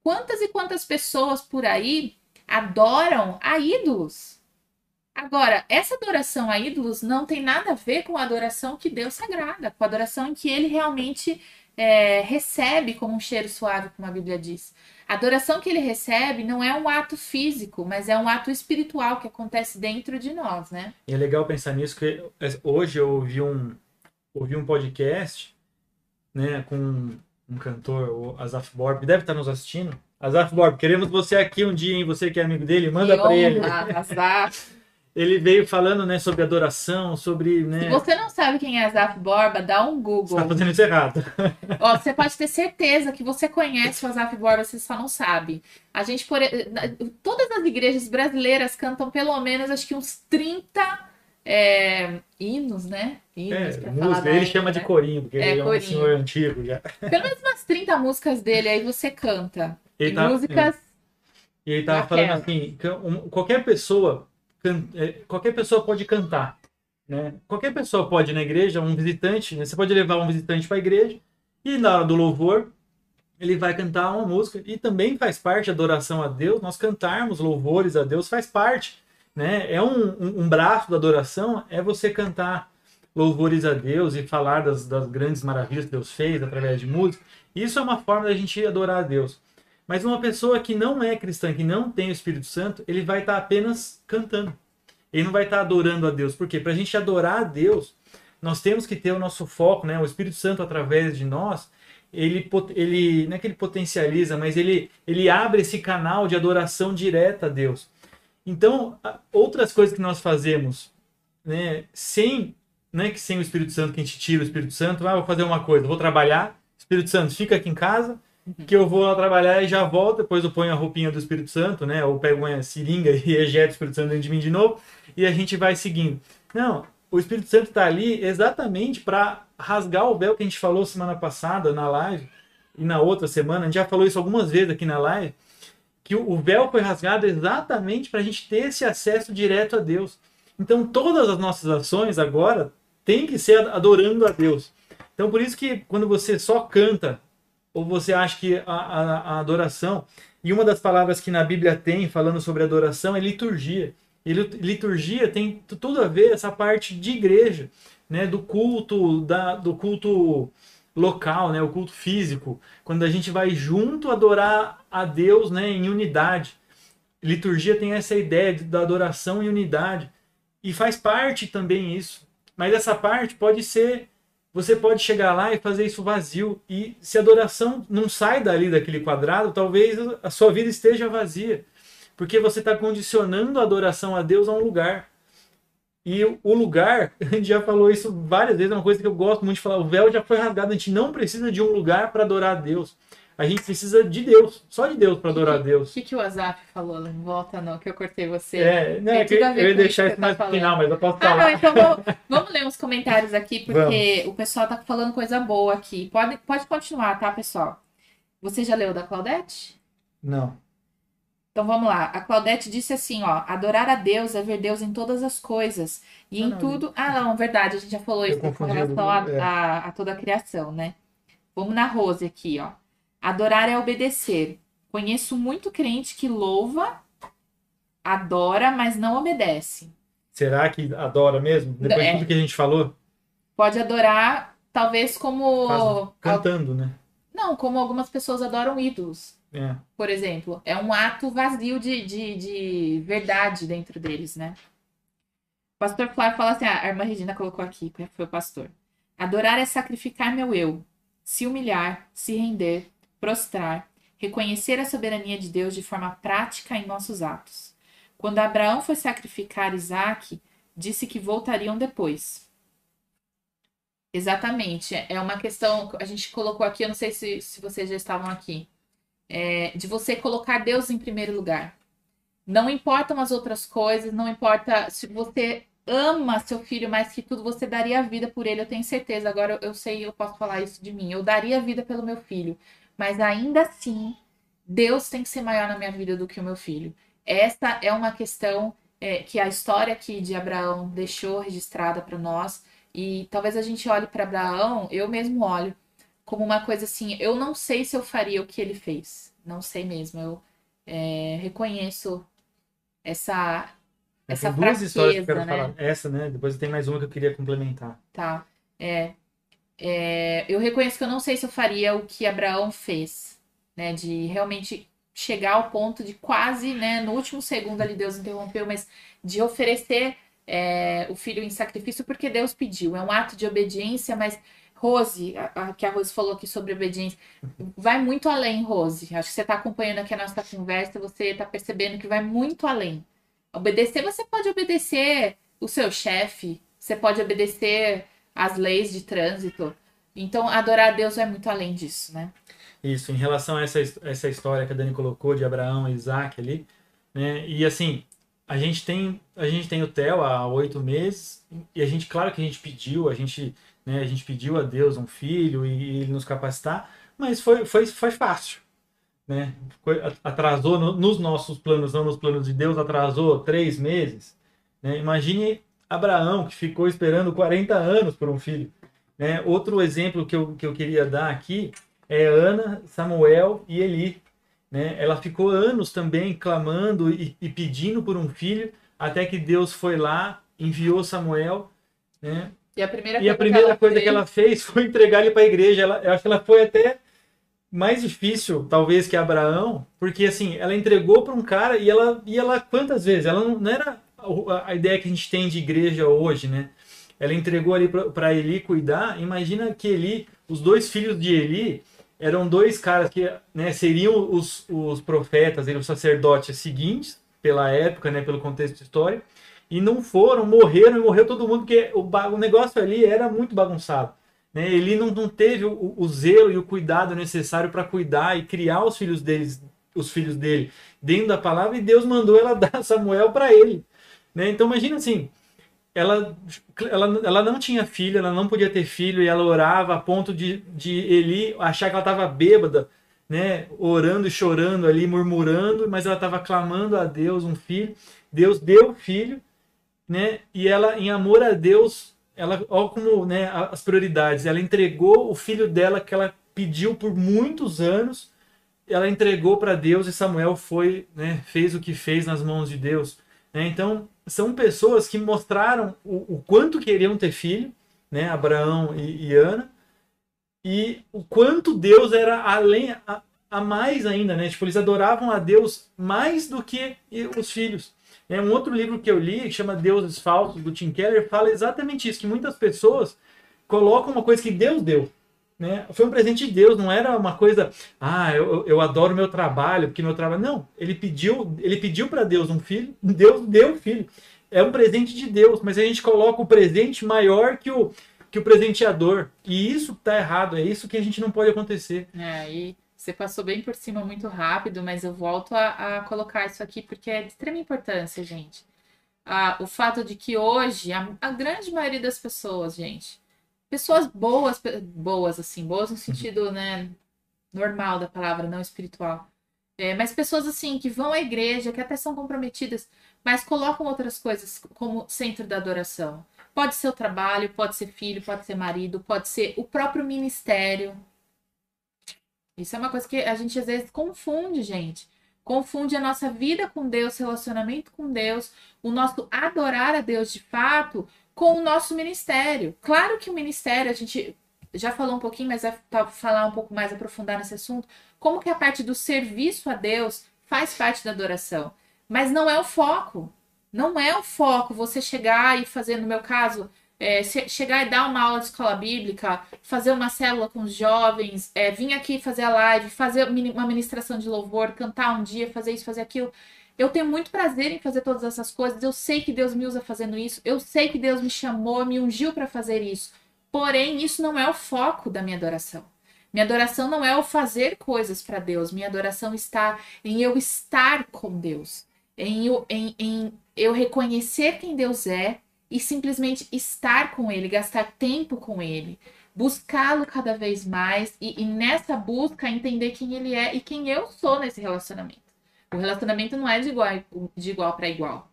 Quantas e quantas pessoas por aí adoram a ídolos? Agora, essa adoração a ídolos não tem nada a ver com a adoração que Deus sagrada, com a adoração em que ele realmente é, recebe como um cheiro suave, como a Bíblia diz. A adoração que ele recebe não é um ato físico, mas é um ato espiritual que acontece dentro de nós, né? E é legal pensar nisso, que hoje eu ouvi um, ouvi um podcast né, com um cantor, o Azaf Borb, deve estar nos assistindo. Azaf Borb, queremos você aqui um dia, hein? Você que é amigo dele, manda para ele. Azaf ele veio falando, né, sobre adoração, sobre, né... Se você não sabe quem é Azaf Borba, dá um Google. Você tá fazendo isso errado. Ó, você pode ter certeza que você conhece o Azaf Borba, você só não sabe. A gente, por... todas as igrejas brasileiras cantam pelo menos, acho que uns 30 é, hinos, né? Hinos, é, música, ele chama né? de corinho, porque é, ele é um senhor antigo já. Pelo menos umas 30 músicas dele, aí você canta. Ele tá, músicas... É. E ele tava falando assim, qualquer pessoa é, qualquer pessoa pode cantar. Né? Qualquer pessoa pode ir na igreja, um visitante, né? você pode levar um visitante para a igreja e na hora do louvor ele vai cantar uma música e também faz parte da adoração a Deus, nós cantarmos louvores a Deus faz parte. Né? É um, um, um braço da adoração, é você cantar louvores a Deus e falar das, das grandes maravilhas que Deus fez através de música. Isso é uma forma da gente adorar a Deus. Mas uma pessoa que não é cristã, que não tem o Espírito Santo, ele vai estar tá apenas cantando. Ele não vai estar tá adorando a Deus. Por quê? Para a gente adorar a Deus, nós temos que ter o nosso foco, né? O Espírito Santo através de nós, ele, ele não é que ele potencializa, mas ele, ele abre esse canal de adoração direta a Deus. Então, outras coisas que nós fazemos, né, sem, não é que sem o Espírito Santo que a gente tira o Espírito Santo, ah, vou fazer uma coisa, vou trabalhar, Espírito Santo fica aqui em casa, que eu vou lá trabalhar e já volto, depois eu ponho a roupinha do Espírito Santo, né? Ou pego uma seringa e ejeto o Espírito Santo dentro de mim de novo e a gente vai seguindo. Não, o Espírito Santo está ali exatamente para rasgar o véu que a gente falou semana passada na live e na outra semana, a gente já falou isso algumas vezes aqui na live, que o véu foi rasgado exatamente para a gente ter esse acesso direto a Deus. Então todas as nossas ações agora têm que ser adorando a Deus. Então por isso que quando você só canta ou você acha que a, a, a, adoração, e uma das palavras que na Bíblia tem falando sobre adoração é liturgia. E liturgia tem tudo a ver essa parte de igreja, né, do culto, da, do culto local, né, o culto físico, quando a gente vai junto adorar a Deus, né, em unidade. Liturgia tem essa ideia da adoração em unidade e faz parte também isso. Mas essa parte pode ser você pode chegar lá e fazer isso vazio. E se a adoração não sai dali daquele quadrado, talvez a sua vida esteja vazia. Porque você está condicionando a adoração a Deus a um lugar. E o lugar, a gente já falou isso várias vezes, é uma coisa que eu gosto muito de falar: o véu já foi rasgado, a gente não precisa de um lugar para adorar a Deus. A gente precisa de Deus, só de Deus para adorar Deus. O que, que o WhatsApp falou? Não volta não, que eu cortei você. É, não, é que, eu ia deixar isso mais tá final, mas eu posso falar. Ah, não, então vamos, vamos ler uns comentários aqui, porque vamos. o pessoal tá falando coisa boa aqui. Pode, pode continuar, tá, pessoal? Você já leu da Claudete? Não. Então vamos lá. A Claudete disse assim, ó, adorar a Deus é ver Deus em todas as coisas e não, em não, tudo. Ah, não, verdade, a gente já falou isso com relação a, é. a, a toda a criação, né? Vamos na Rose aqui, ó. Adorar é obedecer. Conheço muito crente que louva, adora, mas não obedece. Será que adora mesmo? Depois é. de tudo que a gente falou? Pode adorar, talvez como. Faz, cantando, né? Não, como algumas pessoas adoram ídolos. É. Por exemplo. É um ato vazio de, de, de verdade dentro deles, né? pastor Flávio fala assim: ah, a irmã Regina colocou aqui, foi o pastor. Adorar é sacrificar meu eu, se humilhar, se render, prostrar, reconhecer a soberania de Deus de forma prática em nossos atos. Quando Abraão foi sacrificar Isaac, disse que voltariam depois. Exatamente. É uma questão. A gente colocou aqui, eu não sei se, se vocês já estavam aqui. É, de você colocar Deus em primeiro lugar. Não importam as outras coisas, não importa se você ama seu filho mais que tudo, você daria a vida por ele, eu tenho certeza. Agora eu sei, eu posso falar isso de mim. Eu daria a vida pelo meu filho, mas ainda assim, Deus tem que ser maior na minha vida do que o meu filho. Essa é uma questão é, que a história aqui de Abraão deixou registrada para nós. E talvez a gente olhe para Abraão, eu mesmo olho, como uma coisa assim: eu não sei se eu faria o que ele fez. Não sei mesmo. Eu é, reconheço essa. É, essa tem duas fraqueza, histórias que eu quero né? falar. Essa, né? Depois tem mais uma que eu queria complementar. Tá. É, é, eu reconheço que eu não sei se eu faria o que Abraão fez, né? De realmente chegar ao ponto de quase, né? No último segundo ali Deus interrompeu, mas de oferecer é, o filho em sacrifício porque Deus pediu. É um ato de obediência, mas Rose, a, a- que a Rose falou aqui sobre obediência, vai muito além, Rose. Acho que você está acompanhando aqui a nossa conversa, você está percebendo que vai muito além. Obedecer, você pode obedecer o seu chefe, você pode obedecer as leis de trânsito. Então, adorar a Deus vai muito além disso, né? Isso, em relação a essa, essa história que a Dani colocou de Abraão e Isaac ali, né? E assim, a gente tem a gente tem o Theo há oito meses e a gente, claro que a gente pediu, a gente, né? A gente pediu a Deus um filho e, ele nos capacitar, mas foi foi, foi fácil, né? Atrasou no- nos nossos planos, não nos planos de Deus, atrasou três meses, né? Imagine Abraão que ficou esperando 40 anos por um filho, né? Outro exemplo que eu, que eu queria dar aqui é Ana, Samuel e Eli. Né? Ela ficou anos também clamando e, e pedindo por um filho, até que Deus foi lá, enviou Samuel. Né? E a primeira E a coisa primeira que ela coisa fez- que ela fez foi entregar ele para a igreja. Ela, eu acho que ela foi até mais difícil, talvez, que Abraão, porque assim, ela entregou para um cara e ela e ela quantas vezes? Ela não, não era a, ideia que a gente tem de igreja hoje, né? Ela entregou ali para Eli cuidar. Imagina que Eli, os dois filhos de Eli, eram dois caras que né, seriam os, os profetas, os sacerdotes seguintes, pela época, né, pelo contexto histórico, e não foram, morreram e morreu todo mundo, porque o, o negócio ali era muito bagunçado. Né? Ele não, não teve o, o zelo e o cuidado necessário para cuidar e criar os filhos deles, os filhos dele dentro da palavra, e Deus mandou ela dar Samuel para ele. Né? Então imagina assim, ela, ela, ela não tinha filho, ela não podia ter filho, e ela orava a ponto de, de Eli achar que ela estava bêbada, né? orando e chorando ali, murmurando, mas ela estava clamando a Deus um filho. Deus deu filho, né? e ela, em amor a Deus, ela, olha como né, as prioridades, ela entregou o filho dela que ela pediu por muitos anos, ela entregou para Deus e Samuel foi, né, fez o que fez nas mãos de Deus. né? Então, são pessoas que mostraram o, o quanto queriam ter filho, né, Abraão e, e Ana, e o quanto Deus era além, a, a mais ainda, né? Tipo, eles adoravam a Deus mais do que os filhos. É um outro livro que eu li, que chama Deuses Falsos, do Tim Keller, fala exatamente isso, que muitas pessoas colocam uma coisa que Deus deu. Né? Foi um presente de Deus, não era uma coisa, ah, eu, eu adoro meu trabalho, porque meu trabalho. Não, ele pediu, ele pediu para Deus um filho, Deus deu um filho. É um presente de Deus, mas a gente coloca o presente maior que o, que o presenteador. E isso tá errado, é isso que a gente não pode acontecer. É, e você passou bem por cima muito rápido, mas eu volto a, a colocar isso aqui porque é de extrema importância, gente. Ah, o fato de que hoje a, a grande maioria das pessoas, gente, pessoas boas, boas assim, boas no sentido, né, normal da palavra, não espiritual. É, mas pessoas assim que vão à igreja, que até são comprometidas, mas colocam outras coisas como centro da adoração. Pode ser o trabalho, pode ser filho, pode ser marido, pode ser o próprio ministério. Isso é uma coisa que a gente às vezes confunde, gente. Confunde a nossa vida com Deus, relacionamento com Deus, o nosso adorar a Deus de fato com o nosso ministério. Claro que o ministério, a gente já falou um pouquinho, mas vai tá- falar um pouco mais, aprofundar nesse assunto, como que a parte do serviço a Deus faz parte da adoração. Mas não é o foco. Não é o foco você chegar e fazer, no meu caso, é, chegar e dar uma aula de escola bíblica, fazer uma célula com os jovens, é, vir aqui fazer a live, fazer uma ministração de louvor, cantar um dia, fazer isso, fazer aquilo. Eu tenho muito prazer em fazer todas essas coisas. Eu sei que Deus me usa fazendo isso. Eu sei que Deus me chamou, me ungiu para fazer isso. Porém, isso não é o foco da minha adoração. Minha adoração não é o fazer coisas para Deus. Minha adoração está em eu estar com Deus, em eu, em, em eu reconhecer quem Deus é e simplesmente estar com Ele, gastar tempo com Ele, buscá-lo cada vez mais e, e nessa busca entender quem Ele é e quem eu sou nesse relacionamento. O relacionamento não é de igual, de igual para igual.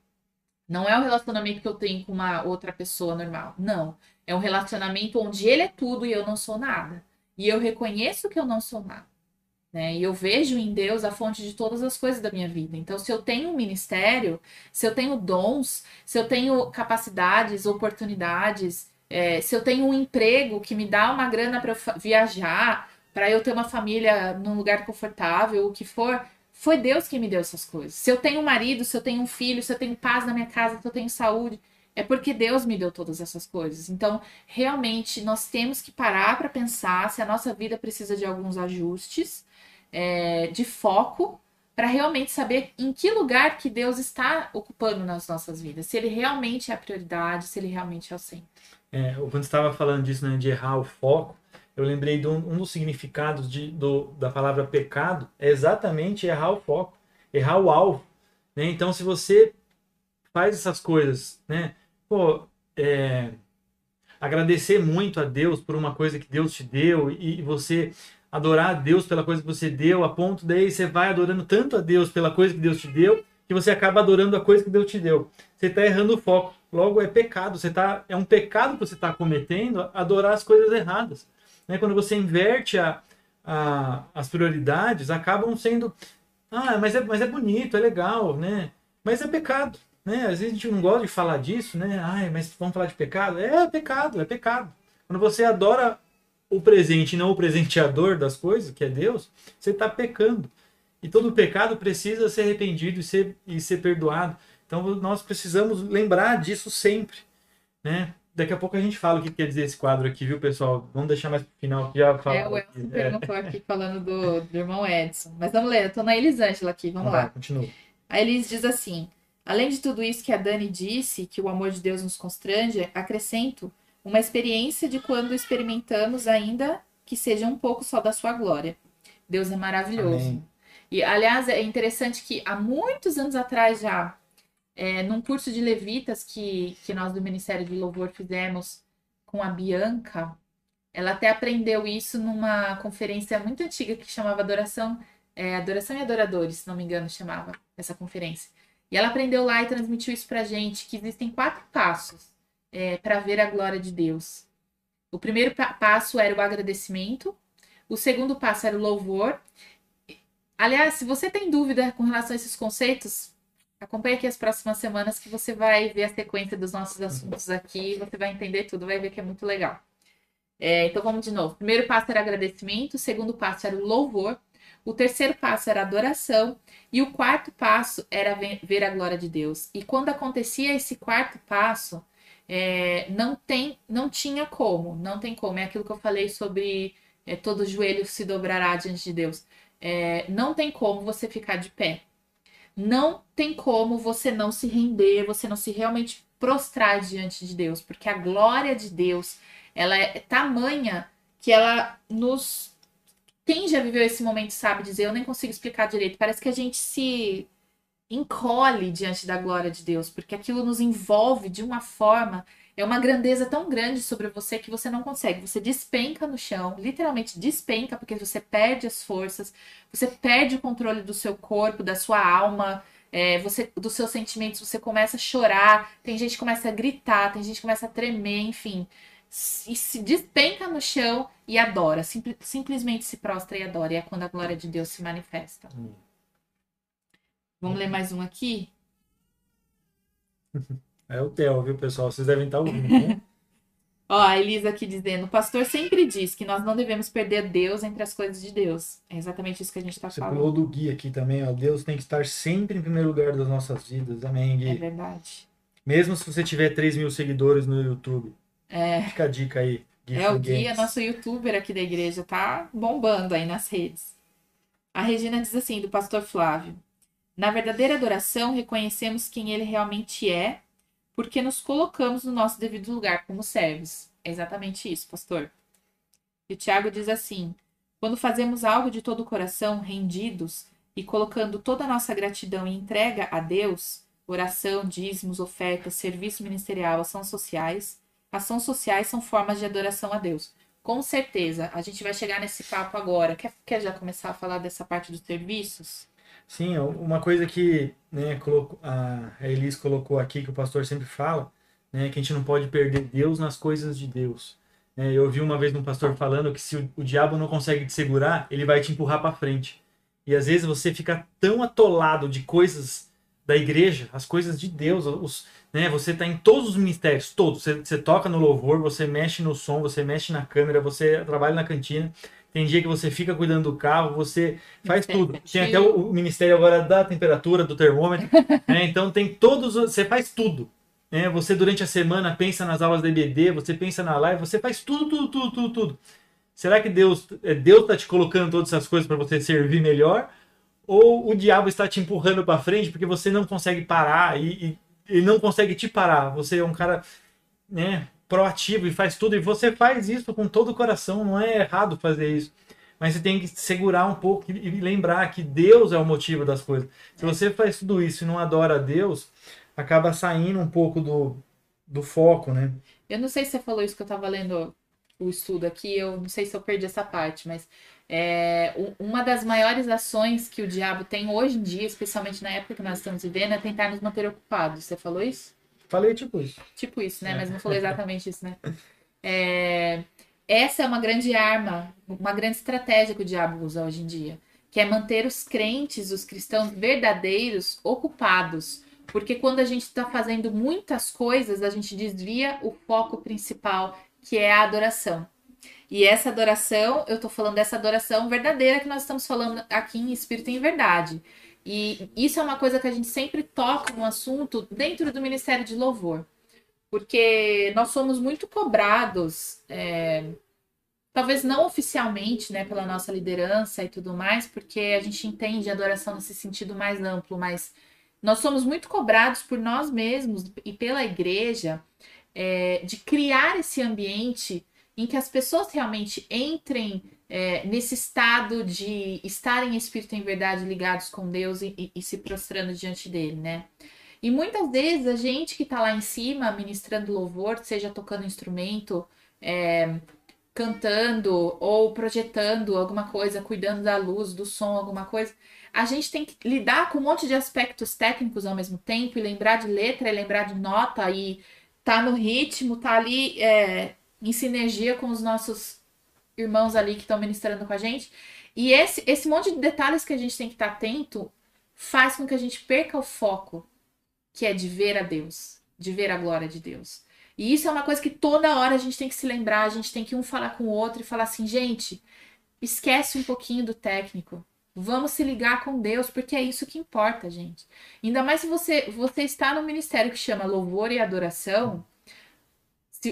Não é o relacionamento que eu tenho com uma outra pessoa normal. Não. É um relacionamento onde ele é tudo e eu não sou nada. E eu reconheço que eu não sou nada. Né? E eu vejo em Deus a fonte de todas as coisas da minha vida. Então, se eu tenho um ministério, se eu tenho dons, se eu tenho capacidades, oportunidades, é, se eu tenho um emprego que me dá uma grana para viajar, para eu ter uma família num lugar confortável, o que for, foi Deus que me deu essas coisas. Se eu tenho um marido, se eu tenho um filho, se eu tenho paz na minha casa, se eu tenho saúde, é porque Deus me deu todas essas coisas. Então, realmente, nós temos que parar para pensar se a nossa vida precisa de alguns ajustes é, de foco para realmente saber em que lugar que Deus está ocupando nas nossas vidas. Se ele realmente é a prioridade, se ele realmente é o centro. É, quando estava falando disso, né, de errar o foco, eu lembrei de um, um dos significados de, do, da palavra pecado, é exatamente errar o foco, errar o alvo. Né? Então, se você faz essas coisas, né? pô, é, agradecer muito a Deus por uma coisa que Deus te deu e, e você adorar a Deus pela coisa que você deu, a ponto daí você vai adorando tanto a Deus pela coisa que Deus te deu, que você acaba adorando a coisa que Deus te deu. Você está errando o foco. Logo é pecado. Você tá, é um pecado que você está cometendo adorar as coisas erradas. Né? Quando você inverte a, a, as prioridades, acabam sendo. Ah, mas é, mas é bonito, é legal, né? Mas é pecado. Né? Às vezes a gente não gosta de falar disso, né? Ai, mas vamos falar de pecado? É pecado, é pecado. Quando você adora o presente e não o presenteador das coisas, que é Deus, você está pecando. E todo pecado precisa ser arrependido e ser, e ser perdoado. Então nós precisamos lembrar disso sempre. Né? Daqui a pouco a gente fala o que quer dizer esse quadro aqui, viu, pessoal? Vamos deixar mais pro final, que já fala. É, o Edson perguntou é. aqui falando do, do irmão Edson. Mas vamos ler, eu tô na Elisângela aqui, vamos, vamos lá. lá. Continua. A Elis diz assim: Além de tudo isso que a Dani disse, que o amor de Deus nos constrange, acrescento uma experiência de quando experimentamos ainda que seja um pouco só da sua glória. Deus é maravilhoso. Amém. E, aliás, é interessante que há muitos anos atrás já, é, num curso de levitas que, que nós do Ministério de Louvor fizemos com a Bianca, ela até aprendeu isso numa conferência muito antiga que chamava Adoração, é, Adoração e Adoradores, se não me engano, chamava essa conferência. E ela aprendeu lá e transmitiu isso pra gente, que existem quatro passos é, para ver a glória de Deus. O primeiro pa passo era o agradecimento, o segundo passo era o louvor. Aliás, se você tem dúvida com relação a esses conceitos, acompanhe aqui as próximas semanas que você vai ver a sequência dos nossos assuntos aqui, você vai entender tudo, vai ver que é muito legal. É, então vamos de novo. O primeiro passo era agradecimento, o segundo passo era o louvor, o terceiro passo era adoração e o quarto passo era ver a glória de Deus. E quando acontecia esse quarto passo, é, não tem, não tinha como, não tem como. É aquilo que eu falei sobre é, todo joelho se dobrará diante de Deus. É, não tem como você ficar de pé. Não tem como você não se render, você não se realmente prostrar diante de Deus, porque a glória de Deus, ela é tamanha que ela nos quem já viveu esse momento sabe dizer, eu nem consigo explicar direito. Parece que a gente se encolhe diante da glória de Deus, porque aquilo nos envolve de uma forma, é uma grandeza tão grande sobre você que você não consegue. Você despenca no chão, literalmente despenca, porque você perde as forças, você perde o controle do seu corpo, da sua alma, é, você, dos seus sentimentos, você começa a chorar, tem gente que começa a gritar, tem gente que começa a tremer, enfim e se despenca no chão e adora. simplesmente se prostra e adora. E é quando a glória de Deus se manifesta. Hum. Vamos ler mais um aqui? É o Theo, viu, pessoal? Vocês devem estar ouvindo. Né? Ó, a Elisa aqui dizendo: o pastor sempre diz que nós não devemos perder Deus entre as coisas de Deus. É exatamente isso que a gente está Você falando. falou do Gui aqui também, ó. Deus tem que estar sempre em primeiro lugar das nossas vidas. Amém, Gui. É verdade. Mesmo se você tiver 3 mil seguidores no YouTube. É. Fica a dica aí. Gui É, o Gui é nosso youtuber aqui da igreja, tá bombando aí nas redes. A Regina diz assim, do pastor Flávio. Na verdadeira adoração, reconhecemos quem ele realmente é, porque nos colocamos no nosso devido lugar como servos. É exatamente isso, pastor. E o Tiago diz assim: quando fazemos algo de todo o coração, rendidos e colocando toda a nossa gratidão e entrega a Deus, oração, dízimos, ofertas, serviço ministerial, ações sociais, Ações sociais são formas de adoração a Deus. Com certeza, a gente vai chegar nesse papo agora. Quer, quer já começar a falar dessa parte dos serviços? Sim, uma coisa que né, a Elis colocou aqui, que o pastor sempre fala, né, que a gente não pode perder Deus nas coisas de Deus. É, eu ouvi uma vez um pastor falando que se o, o diabo não consegue te segurar, ele vai te empurrar para frente. E às vezes você fica tão atolado de coisas da igreja, as coisas de Deus, os, né, você está em todos os ministérios, todos. Você, você toca no louvor, você mexe no som, você mexe na câmera, você trabalha na cantina. Tem dia que você fica cuidando do carro, você faz tudo. Tem até o, o ministério agora da temperatura, do termômetro. né? Então tem todos, os- você faz tudo. né? Você durante a semana pensa nas aulas da EBD, você pensa na live, você faz tudo, tudo, tudo, tudo, tudo. Será que Deus é, Deus está te colocando todas essas coisas para você servir melhor? Ou o diabo está te empurrando para frente porque você não consegue parar e, e ele não consegue te parar? Você é um cara né, proativo e faz tudo, e você faz isso com todo o coração, não é errado fazer isso. Mas você tem que segurar um pouco e lembrar que Deus é o motivo das coisas. Se você faz tudo isso e não adora a Deus, acaba saindo um pouco do, do foco, né? Eu não sei se você falou isso que eu tava lendo o estudo aqui, eu não sei se eu perdi essa parte, mas é, uma das maiores ações que o diabo tem hoje em dia, especialmente na época que nós estamos vivendo, é tentar nos manter ocupados. Você falou isso? Falei tipo isso. Tipo isso, né? É. Mas não falou exatamente isso, né? É, essa é uma grande arma, uma grande estratégia que o diabo usa hoje em dia, que é manter os crentes, os cristãos verdadeiros, ocupados. Porque quando a gente está fazendo muitas coisas, a gente desvia o foco principal, que é a adoração. E essa adoração, eu tô falando dessa adoração verdadeira que nós estamos falando aqui em Espírito e em Verdade. E isso é uma coisa que a gente sempre toca no assunto dentro do Ministério de Louvor. Porque nós somos muito cobrados, é, talvez não oficialmente, né, pela nossa liderança e tudo mais, porque a gente entende a adoração nesse sentido mais amplo, mas nós somos muito cobrados por nós mesmos e pela igreja é, de criar esse ambiente em que as pessoas realmente entrem é, nesse estado de estarem em espírito em verdade ligados com Deus e, e- e se prostrando diante dele, né? E muitas vezes a gente que tá lá em cima ministrando louvor, seja tocando instrumento, é, cantando ou projetando alguma coisa, cuidando da luz, do som, alguma coisa, a gente tem que lidar com um monte de aspectos técnicos ao mesmo tempo e lembrar de letra, e lembrar de nota e tá no ritmo, tá ali é, em sinergia com os nossos irmãos ali que estão ministrando com a gente. E esse, esse monte de detalhes que a gente tem que estar atento faz com que a gente perca o foco, que é de ver a Deus, de ver a glória de Deus. E isso é uma coisa que toda hora a gente tem que se lembrar, a gente tem que um falar com o outro e falar assim, gente, esquece um pouquinho do técnico. Vamos se ligar com Deus, porque é isso que importa, gente. Ainda mais se você, você está no ministério que chama Louvor e Adoração.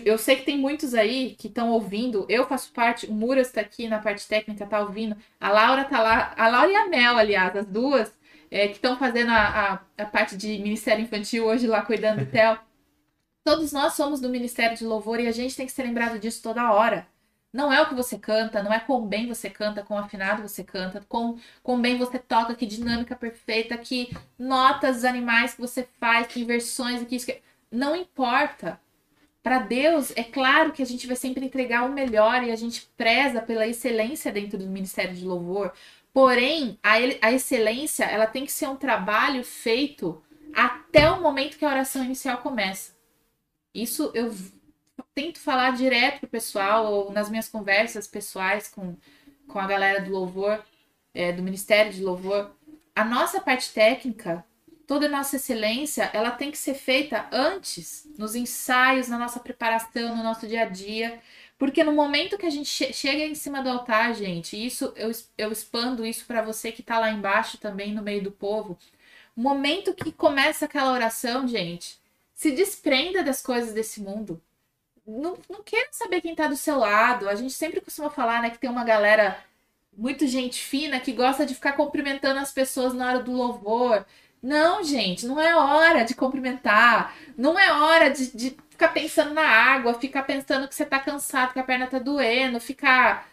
Eu sei que tem muitos aí que estão ouvindo. Eu faço parte, o Muras está aqui na parte técnica, tá ouvindo. A Laura tá lá, a Laura e a Mel, aliás, as duas, é, que estão fazendo a, a, a parte de Ministério Infantil hoje lá cuidando do Theo. Todos nós somos do Ministério de Louvor e a gente tem que ser lembrado disso toda hora. Não é o que você canta, não é com bem você canta, com afinado você canta, com, com bem você toca, que dinâmica perfeita, que notas animais que você faz, que inversões, que isso. Que... Não importa. Para Deus, é claro que a gente vai sempre entregar o melhor e a gente preza pela excelência dentro do Ministério de Louvor. Porém, a, a excelência, ela tem que ser um trabalho feito até o momento que a oração inicial começa. Isso eu tento falar direto pro pessoal, ou nas minhas conversas pessoais com, com a galera do louvor, é, do Ministério de Louvor. A nossa parte técnica toda a nossa excelência, ela tem que ser feita antes, nos ensaios, na nossa preparação, no nosso dia a dia. Porque no momento que a gente che chega em cima do altar, gente, isso eu, eu expando isso para você que tá lá embaixo também, no meio do povo. O momento que começa aquela oração, gente, se desprenda das coisas desse mundo. Não, não quero saber quem tá do seu lado. A gente sempre costuma falar, né, que tem uma galera muito gente fina que gosta de ficar cumprimentando as pessoas na hora do louvor. Não, gente, não é hora de cumprimentar. Não é hora de, de ficar pensando na água, ficar pensando que você tá cansado, que a perna tá doendo, ficar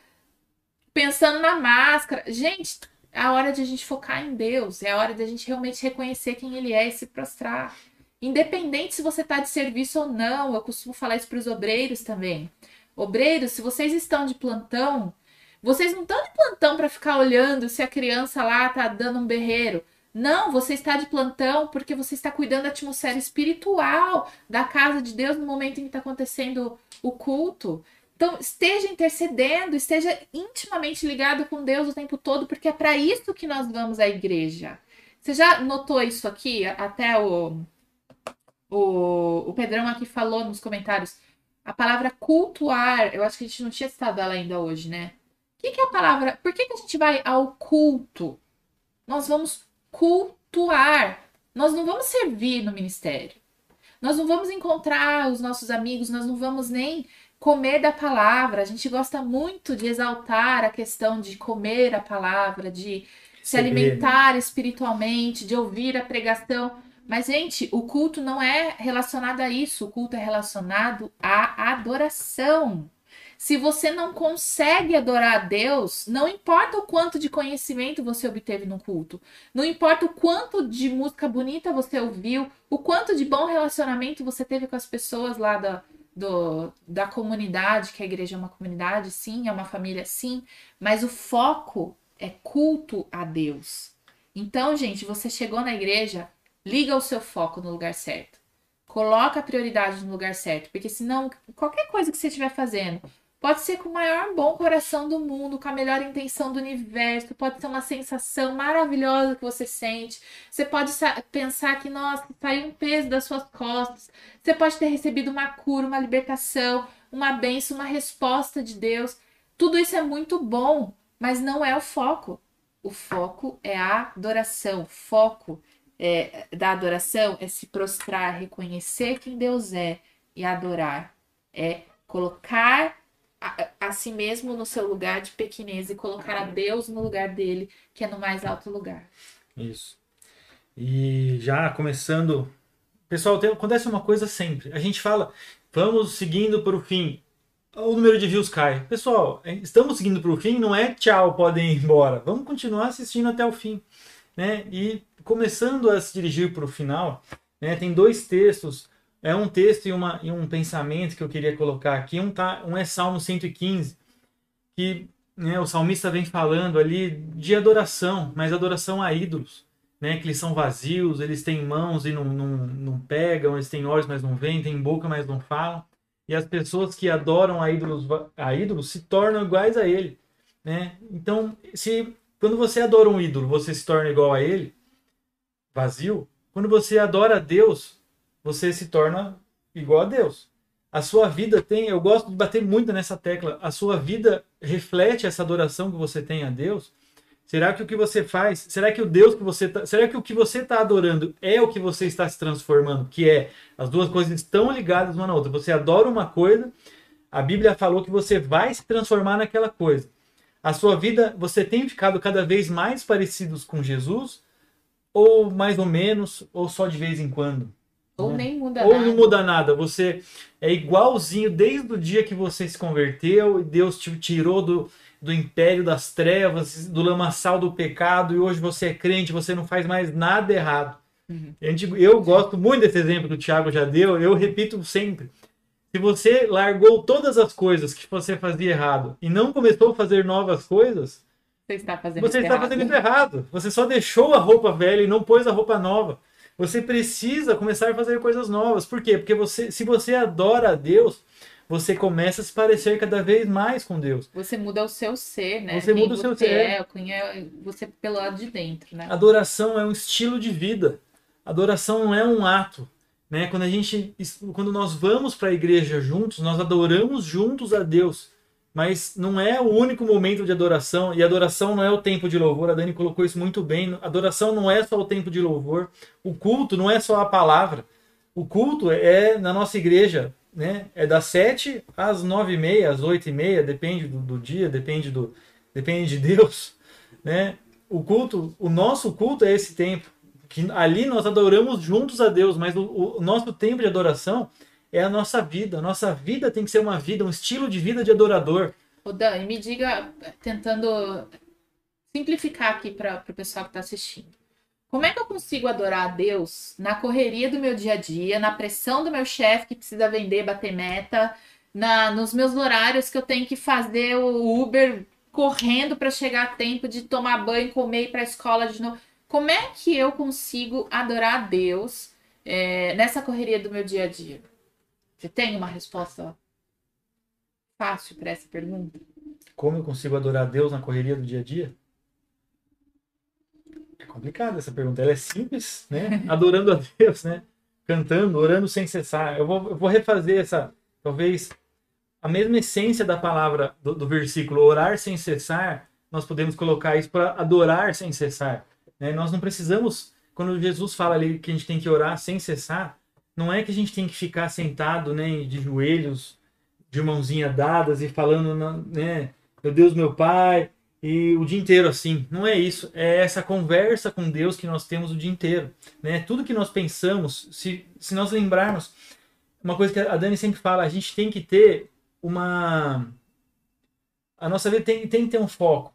pensando na máscara. Gente, é a hora de a gente focar em Deus. É a hora de a gente realmente reconhecer quem Ele é e se prostrar. Independente se você tá de serviço ou não, eu costumo falar isso para os obreiros também. Obreiros, se vocês estão de plantão, vocês não estão de plantão para ficar olhando se a criança lá tá dando um berreiro. Não, você está de plantão porque você está cuidando da atmosfera espiritual da casa de Deus no momento em que está acontecendo o culto. Então, esteja intercedendo, esteja intimamente ligado com Deus o tempo todo, porque é para isso que nós vamos à igreja. Você já notou isso aqui? Até o, o, o Pedrão aqui falou nos comentários. A palavra cultuar, eu acho que a gente não tinha citado ela ainda hoje, né? O que, que é a palavra? Por que, que a gente vai ao culto? Nós vamos cultuar. Nós não vamos servir no ministério. Nós não vamos encontrar os nossos amigos, nós não vamos nem comer da palavra. A gente gosta muito de exaltar a questão de comer a palavra, de se alimentar espiritualmente, de ouvir a pregação. Mas, gente, o culto não é relacionado a isso. O culto é relacionado à adoração. Se você não consegue adorar a Deus, não importa o quanto de conhecimento você obteve no culto, não importa o quanto de música bonita você ouviu, o quanto de bom relacionamento você teve com as pessoas lá da, do, da comunidade, que a igreja é uma comunidade, sim, é uma família, sim, mas o foco é culto a Deus. Então, gente, você chegou na igreja, liga o seu foco no lugar certo. Coloca a prioridade no lugar certo, porque senão qualquer coisa que você estiver fazendo, Pode ser com o maior bom coração do mundo, com a melhor intenção do universo, pode ser uma sensação maravilhosa que você sente. Você pode pensar que, nossa, saiu um peso das suas costas. Você pode ter recebido uma cura, uma libertação, uma bênção, uma resposta de Deus. Tudo isso é muito bom, mas não é o foco. O foco é a adoração. O foco é, da adoração é se prostrar, reconhecer quem Deus é e adorar. É colocar a, a, si mesmo no seu lugar de pequenez e colocar a Deus no lugar dele, que é no mais alto lugar. Isso. E já começando. Pessoal, tem, acontece uma coisa sempre. A gente fala, vamos seguindo para o fim. O número de views cai. Pessoal, estamos seguindo para o fim, não é tchau, podem ir embora. Vamos continuar assistindo até o fim. Né? E começando a se dirigir para o final, né, tem dois textos é um texto e, uma, e um pensamento que eu queria colocar aqui. Um, tá, um é Salmo 115, que né, o salmista vem falando ali de adoração, mas adoração a ídolos. Né, que eles são vazios, eles têm mãos e não, não, não pegam, eles têm olhos, mas não veem, têm boca, mas não falam. E as pessoas que adoram a ídolos, a ídolos se tornam iguais a ele. Né? Então, se quando você adora um ídolo, você se torna igual a ele, vazio. Quando você adora a Deus, você se torna igual a Deus. A sua vida tem, eu gosto de bater muito nessa tecla, a sua vida reflete essa adoração que você tem a Deus? Será que o que você faz, será que o Deus que você tá, será que o que você está adorando é o que você está se transformando? Que é, as duas coisas estão ligadas uma na outra. Você adora uma coisa, a Bíblia falou que você vai se transformar naquela coisa. A sua vida, você tem ficado cada vez mais parecidos com Jesus? Ou mais ou menos, ou só de vez em quando? Ou nem muda Ou nada. não muda nada. Você é igualzinho desde o dia que você se converteu e Deus te tirou do, do império das trevas, do lamaçal do pecado, e hoje você é crente, você não faz mais nada errado. Uhum. Eu gosto muito desse exemplo que o Tiago já deu, eu repito sempre. Se você largou todas as coisas que você fazia errado e não começou a fazer novas coisas, você está fazendo, você está fazendo isso errado. Você só deixou a roupa velha e não pôs a roupa nova. Você precisa começar a fazer coisas novas. Por quê? Porque você, se você adora a Deus, você começa a se parecer cada vez mais com Deus. Você muda o seu ser, né? Você Quem muda o seu ser. É, você pelo lado de dentro, né? Adoração é um estilo de vida. Adoração não é um ato, né? Quando a gente, quando nós vamos para a igreja juntos, nós adoramos juntos a Deus, mas não é o único momento de adoração. E adoração não é o tempo de louvor. A Dani colocou isso muito bem. Adoração não é só o tempo de louvor. O culto não é só a palavra. O culto é na nossa igreja, né? É das sete às nove e meia, às oito e meia, depende do, do dia, depende do, depende de Deus, né? O culto, o nosso culto é esse tempo que ali nós adoramos juntos a Deus, mas o, o, nosso tempo de adoração é a nossa vida. A nossa vida tem que ser uma vida, um estilo de vida de adorador. O Dan, me diga, tentando simplificar aqui para o pessoal que está assistindo. Como é que eu consigo adorar a Deus na correria do meu dia a dia, na pressão do meu chefe que precisa vender, bater meta, na, nos meus horários que eu tenho que fazer o Uber correndo para chegar a tempo de tomar banho, comer e ir para a escola de novo? Como é que eu consigo adorar a Deus é, nessa correria do meu dia a dia? Você tem uma resposta fácil para essa pergunta? Como eu consigo adorar a Deus na correria do dia a dia? É complicada essa pergunta. Ela é simples, né? Adorando a Deus, né? Cantando, orando sem cessar. Eu vou, eu vou refazer essa, talvez, a mesma essência da palavra do, do versículo, orar sem cessar. Nós podemos colocar isso para adorar sem cessar. Né? Nós não precisamos, quando Jesus fala ali que a gente tem que orar sem cessar, não é que a gente tem que ficar sentado né, de joelhos, de mãozinha dadas e falando, né, meu Deus, meu Pai, e o dia inteiro assim. Não é isso. É essa conversa com Deus que nós temos o dia inteiro. Né? Tudo que nós pensamos, se, se nós lembrarmos, uma coisa que a Dani sempre fala, a gente tem que ter uma. A nossa vida tem, tem que ter um foco.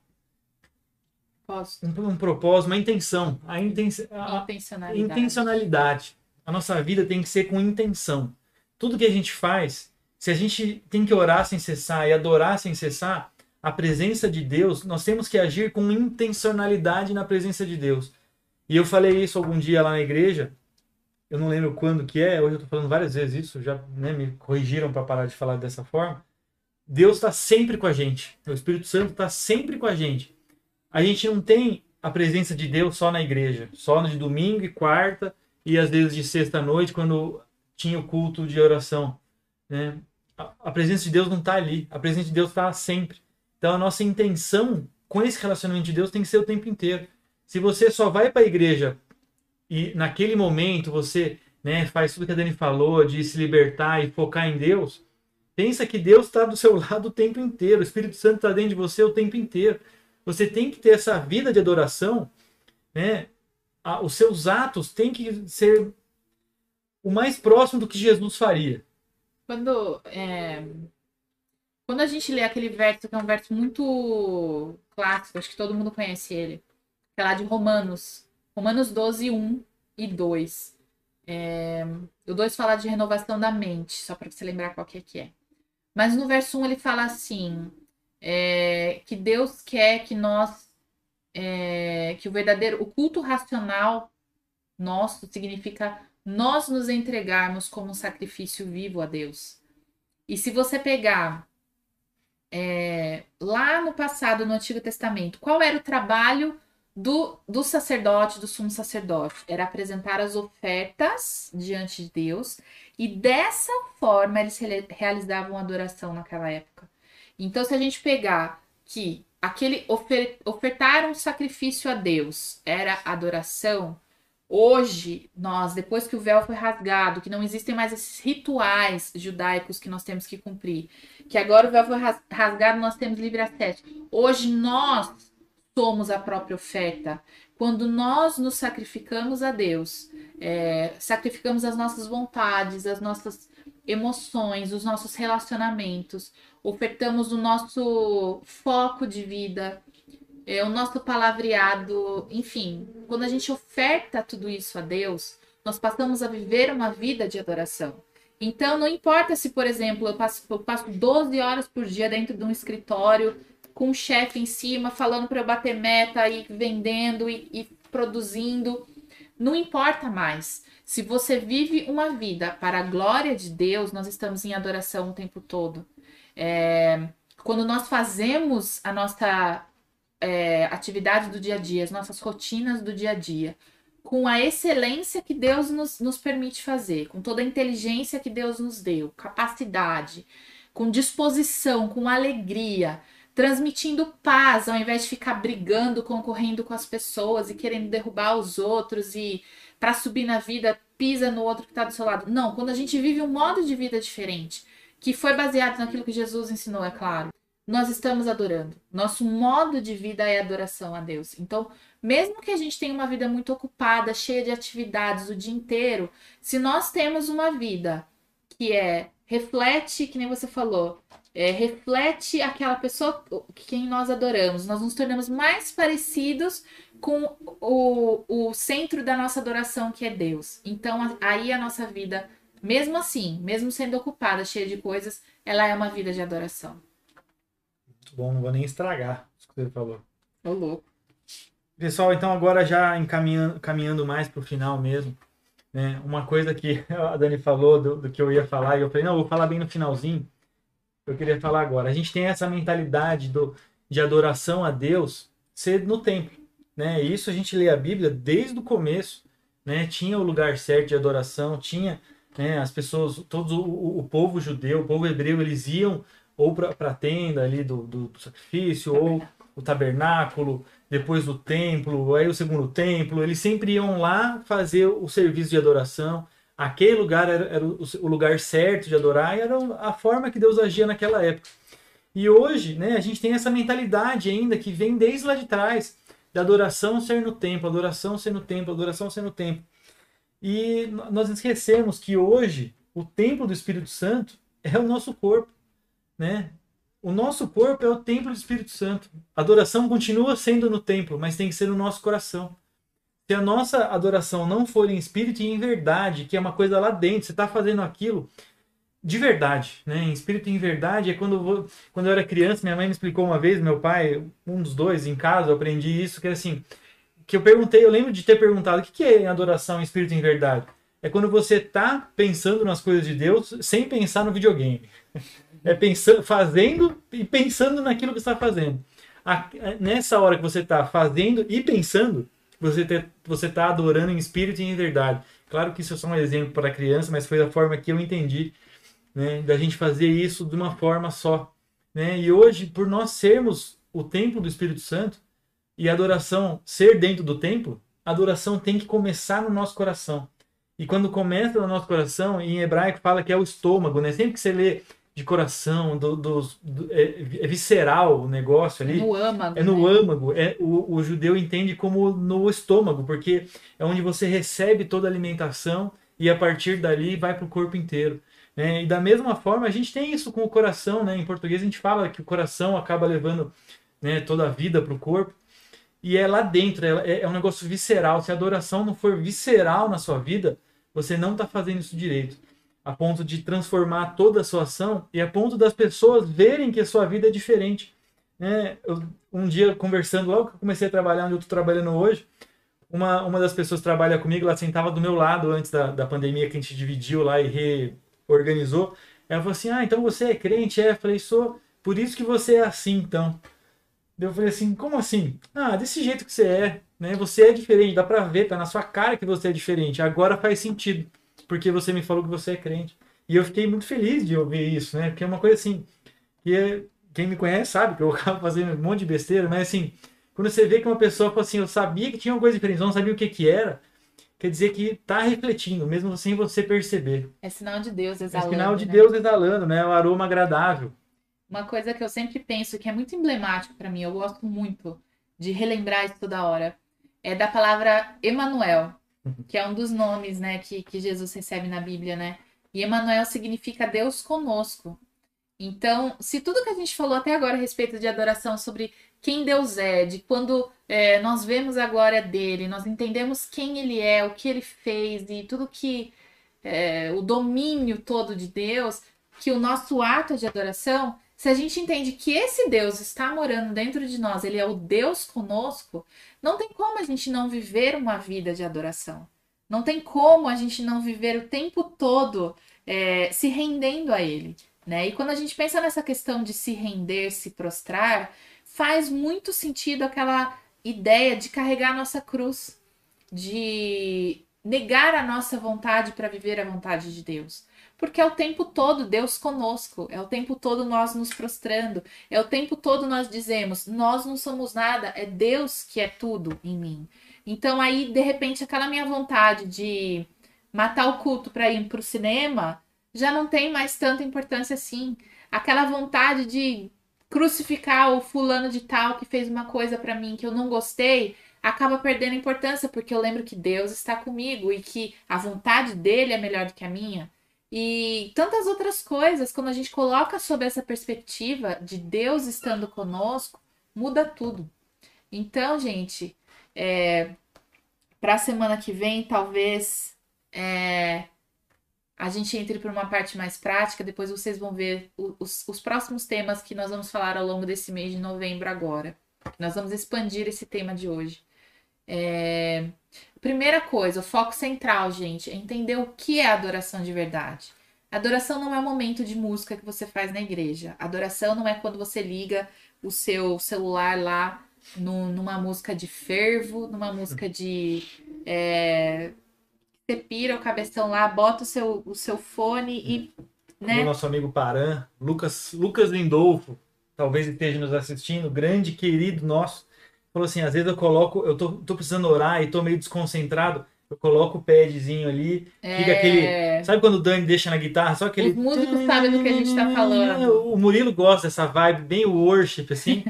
Um, um, propósito, uma intenção. A, inten a intencionalidade. intencionalidade. A nossa vida tem que ser com intenção. Tudo que a gente faz, se a gente tem que orar sem cessar e adorar sem cessar, a presença de Deus, nós temos que agir com intencionalidade na presença de Deus. E eu falei isso algum dia lá na igreja, eu não lembro quando que é, hoje eu estou falando várias vezes isso, já né, me corrigiram para parar de falar dessa forma. Deus está sempre com a gente, o Espírito Santo está sempre com a gente a gente não tem a presença de Deus só na igreja, só de domingo e quarta e às vezes de sexta noite quando tinha o culto de oração, né? A, presença de Deus não está ali, a presença de Deus está sempre. Então a nossa intenção com esse relacionamento de Deus tem que ser o tempo inteiro. Se você só vai para a igreja e naquele momento você né, faz tudo que a Dani falou, de se libertar e focar em Deus, pensa que Deus está do seu lado o tempo inteiro, o Espírito Santo está dentro de você o tempo inteiro. Você tem que ter essa vida de adoração, né? Os seus atos têm que ser o mais próximo do que Jesus faria. Quando, é... Quando a gente lê aquele verso, que é um verso muito clássico, acho que todo mundo conhece ele, que é lá de Romanos, Romanos 12, 1 e 2. É... O 2 fala de renovação da mente, só para você lembrar qual que é que é. Mas no verso 1 ele fala assim: é, que Deus quer que nós, é, que o verdadeiro, o culto racional nosso significa nós nos entregarmos como um sacrifício vivo a Deus. E se você pegar é, lá no passado, no Antigo Testamento, qual era o trabalho do, do sacerdote, do sumo sacerdote? Era apresentar as ofertas diante de Deus, e dessa forma eles realizavam adoração naquela época. Então, se a gente pegar que aquele ofer ofertar um sacrifício a Deus era adoração, hoje nós, depois que o véu foi rasgado, que não existem mais esses rituais judaicos que nós temos que cumprir, que agora o véu foi rasgado, nós temos livre acesso. Hoje nós somos a própria oferta. Quando nós nos sacrificamos a Deus, é, sacrificamos as nossas vontades, as nossas emoções, os nossos relacionamentos, ofertamos o nosso foco de vida, é, o nosso palavreado, enfim, quando a gente oferta tudo isso a Deus, nós passamos a viver uma vida de adoração. Então, não importa se, por exemplo, eu passo, eu passo 12 horas por dia dentro de um escritório com um chefe em cima falando para eu bater meta e vendendo e, e produzindo. Não importa mais. Se você vive uma vida para a glória de Deus, nós estamos em adoração o tempo todo. É, quando nós fazemos a nossa é, atividade do dia a dia, as nossas rotinas do dia a dia, com a excelência que Deus nos, nos permite fazer, com toda a inteligência que Deus nos deu, capacidade, com disposição, com alegria, transmitindo paz, ao invés de ficar brigando, concorrendo com as pessoas e querendo derrubar os outros e para subir na vida pisa no outro que está do seu lado. Não, quando a gente vive um modo de vida diferente, que foi baseado naquilo que Jesus ensinou, é claro, nós estamos adorando. Nosso modo de vida é adoração a Deus. Então, mesmo que a gente tenha uma vida muito ocupada, cheia de atividades o dia inteiro, se nós temos uma vida que é reflete, que nem você falou, é, reflete aquela pessoa quem nós adoramos, nós nos tornamos mais parecidos com o, o centro da nossa adoração, que é Deus. Então, aí a nossa vida, mesmo assim, mesmo sendo ocupada, cheia de coisas, ela é uma vida de adoração. Muito bom, não vou nem estragar o que você falou. Ô, louco. Pessoal, então agora já encaminhando, caminhando mais para o final mesmo, né? Uma coisa que a Dani falou do, do, que eu ia falar, e eu falei, não, vou falar bem no finalzinho. Eu queria falar agora. A gente tem essa mentalidade do, de adoração a Deus ser no templo, né? Isso a gente lê a Bíblia desde o começo, né? Tinha o lugar certo de adoração, tinha né, as pessoas, todo o, o povo judeu, o povo hebreu, eles iam ou para a tenda ali do, do, do sacrifício, ou o tabernáculo, depois do templo, aí o segundo templo, eles sempre iam lá fazer o serviço de adoração. Aquele lugar era, era o lugar certo de adorar e era a forma que Deus agia naquela época. E hoje, né, a gente tem essa mentalidade ainda que vem desde lá de trás, da adoração ser no templo, adoração ser no templo, adoração ser no templo. E nós esquecemos que hoje o templo do Espírito Santo é o nosso corpo, né? O nosso corpo é o templo do Espírito Santo. A adoração continua sendo no templo, mas tem que ser no nosso coração. Se a nossa adoração não for em espírito e em verdade, que é uma coisa lá dentro, você está fazendo aquilo de verdade, né? Em espírito e em verdade é quando eu, vou, quando eu era criança, minha mãe me explicou uma vez, meu pai, um dos dois, em casa, eu aprendi isso, que era assim, que eu perguntei, eu lembro de ter perguntado, o que é adoração em espírito e em verdade? É quando você está pensando nas coisas de Deus sem pensar no videogame é pensando, fazendo e pensando naquilo que está fazendo. A, nessa hora que você está fazendo e pensando, você está você tá adorando em espírito e em verdade. Claro que isso é só um exemplo para criança, mas foi a forma que eu entendi né, da gente fazer isso de uma forma só. Né? E hoje, por nós sermos o templo do Espírito Santo e adoração ser dentro do templo, a adoração tem que começar no nosso coração. E quando começa no nosso coração, em hebraico fala que é o estômago, né? Sempre que você lê de coração, do, do, do é, é, visceral o negócio ali. É no âmago. É no né? âmago. É, o, o judeu entende como no estômago, porque é onde você recebe toda a alimentação e a partir dali vai para o corpo inteiro. Né? E da mesma forma, a gente tem isso com o coração. Né? Em português, a gente fala que o coração acaba levando né, toda a vida para o corpo. E é lá dentro, é, é um negócio visceral. Se a adoração não for visceral na sua vida, você não está fazendo isso direito a ponto de transformar toda a sua ação e a ponto das pessoas verem que a sua vida é diferente. É, eu, um dia, conversando, logo que eu comecei a trabalhar onde eu estou trabalhando hoje, uma, uma das pessoas que trabalha comigo, ela sentava do meu lado antes da, da pandemia que a gente dividiu lá e reorganizou. Ela falou assim: Ah, então você é crente? É, eu falei: Sou, por isso que você é assim, então. Eu falei assim: Como assim? Ah, desse jeito que você é, né? Você é diferente, dá pra ver, tá na sua cara que você é diferente. Agora faz sentido porque você me falou que você é crente. E eu fiquei muito feliz de ouvir isso, né? Porque é uma coisa assim, que é, quem me conhece sabe que eu acabo fazendo um monte de besteira, mas assim, quando você vê que uma pessoa fala assim, eu sabia que tinha uma coisa diferente, não sabia o que que era, quer dizer que está refletindo, mesmo sem você perceber. É sinal de Deus exalando. É sinal de né? Deus exalando, né? O aroma agradável. Uma coisa que eu sempre penso que é muito emblemático para mim, eu gosto muito de relembrar isso toda hora, é da palavra Emanuel que é um dos nomes, né, que, que Jesus recebe na Bíblia, né? E Emmanuel significa Deus conosco. Então, se tudo que a gente falou até agora a respeito de adoração, sobre quem Deus é, de quando é, nós vemos a glória dele, nós entendemos quem ele é, o que ele fez e tudo que é, o domínio todo de Deus, que o nosso ato de adoração, se a gente entende que esse Deus está morando dentro de nós, ele é o Deus conosco, não tem como a gente não viver uma vida de adoração. Não tem como a gente não viver o tempo todo é, se rendendo a Ele. Né? E quando a gente pensa nessa questão de se render, se prostrar, faz muito sentido aquela ideia de carregar a nossa cruz. de negar a nossa vontade para viver a vontade de Deus. Porque é o tempo todo Deus conosco, é o tempo todo nós nos prostrando, é o tempo todo nós dizemos: nós não somos nada, é Deus que é tudo em mim. Então aí, de repente, aquela minha vontade de matar o culto para ir para o cinema já não tem mais tanta importância assim. Aquela vontade de crucificar o fulano de tal que fez uma coisa para mim que eu não gostei, acaba perdendo importância, porque eu lembro que Deus está comigo e que a vontade dele é melhor do que a minha. E tantas outras coisas, quando a gente coloca sob essa perspectiva de Deus estando conosco, muda tudo. Então, gente, é, para a semana que vem, talvez é, a gente entre para uma parte mais prática. Depois vocês vão ver os, os próximos temas que nós vamos falar ao longo desse mês de novembro agora. Nós vamos expandir esse tema de hoje. É... Primeira coisa, o foco central, gente, é entender o que é adoração de verdade. Adoração não é um momento de música que você faz na igreja. Adoração não é quando você liga o seu celular lá no, numa música de fervo, numa música de. É... Você pira o cabeção lá, bota o seu, o seu fone e. Né? O nosso amigo Paran, Lucas, Lucas Lindolfo, talvez esteja nos assistindo, grande querido nosso falou assim, às vezes eu coloco, eu tô, tô precisando orar e tô meio desconcentrado, eu coloco o padzinho ali, é... fica aquele. Sabe quando o Dani deixa na guitarra? Só aquele. Os músicos sabem do que a gente tá falando. O Murilo gosta dessa vibe, bem worship, assim.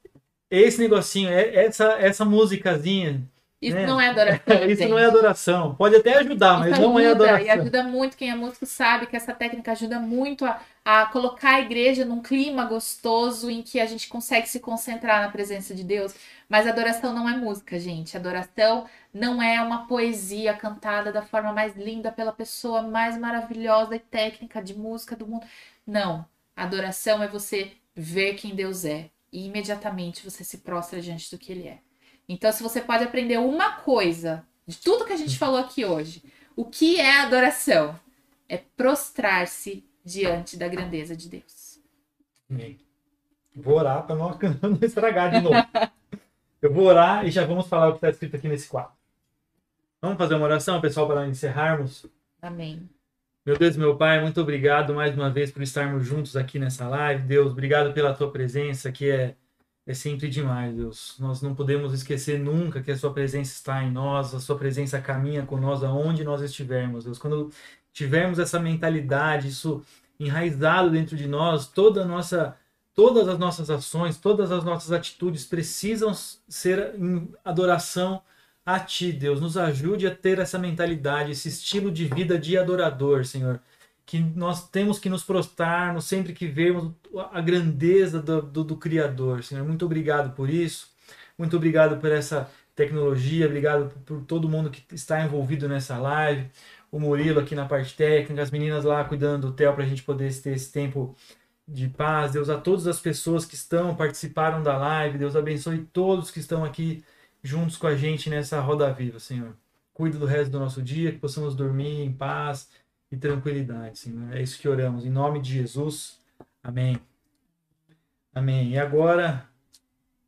Esse negocinho, é essa, essa musicazinha isso né? não é adoração. Isso gente. não é adoração. Pode até ajudar, mas Isso não é ajuda, é adoração. E ajuda muito, quem é músico sabe que essa técnica ajuda muito a, a colocar a igreja num clima gostoso em que a gente consegue se concentrar na presença de Deus. Mas adoração não é música, gente. Adoração não é uma poesia cantada da forma mais linda pela pessoa mais maravilhosa e técnica de música do mundo. Não. Adoração é você ver quem Deus é e imediatamente você se prostra diante do que ele é. Então, se você pode aprender uma coisa de tudo que a gente falou aqui hoje, o que é adoração? É prostrar-se diante da grandeza de Deus. Amém. Vou orar para não, não estragar de novo. Eu vou orar e já vamos falar o que está escrito aqui nesse quadro. Vamos fazer uma oração, pessoal, para encerrarmos? Amém. Meu Deus, meu Pai, muito obrigado mais uma vez por estarmos juntos aqui nessa live. Deus, obrigado pela tua presença, que é é sempre demais, Deus. Nós não podemos esquecer nunca que a Sua presença está em nós, a Sua presença caminha com nós aonde nós estivermos, Deus. Quando tivermos essa mentalidade, isso enraizado dentro de nós, toda nossa, todas as nossas ações, todas as nossas atitudes precisam ser em adoração a Ti, Deus. Nos ajude a ter essa mentalidade, esse estilo de vida de adorador, Senhor que nós temos que nos prostarmos sempre que vemos a grandeza do, do, do, Criador. Senhor, muito obrigado por isso. Muito obrigado por essa tecnologia. Obrigado por, todo mundo que está envolvido nessa live. O Murilo aqui na parte técnica, as meninas lá cuidando do hotel para a gente poder ter esse tempo de paz. Deus, a todas as pessoas que estão, participaram da live. Deus abençoe todos que estão aqui juntos com a gente nessa roda viva, Senhor. Cuida do resto do nosso dia, que possamos dormir em paz e tranquilidade, Senhor. É isso que oramos. Em nome de Jesus. Amém. Amém. E agora.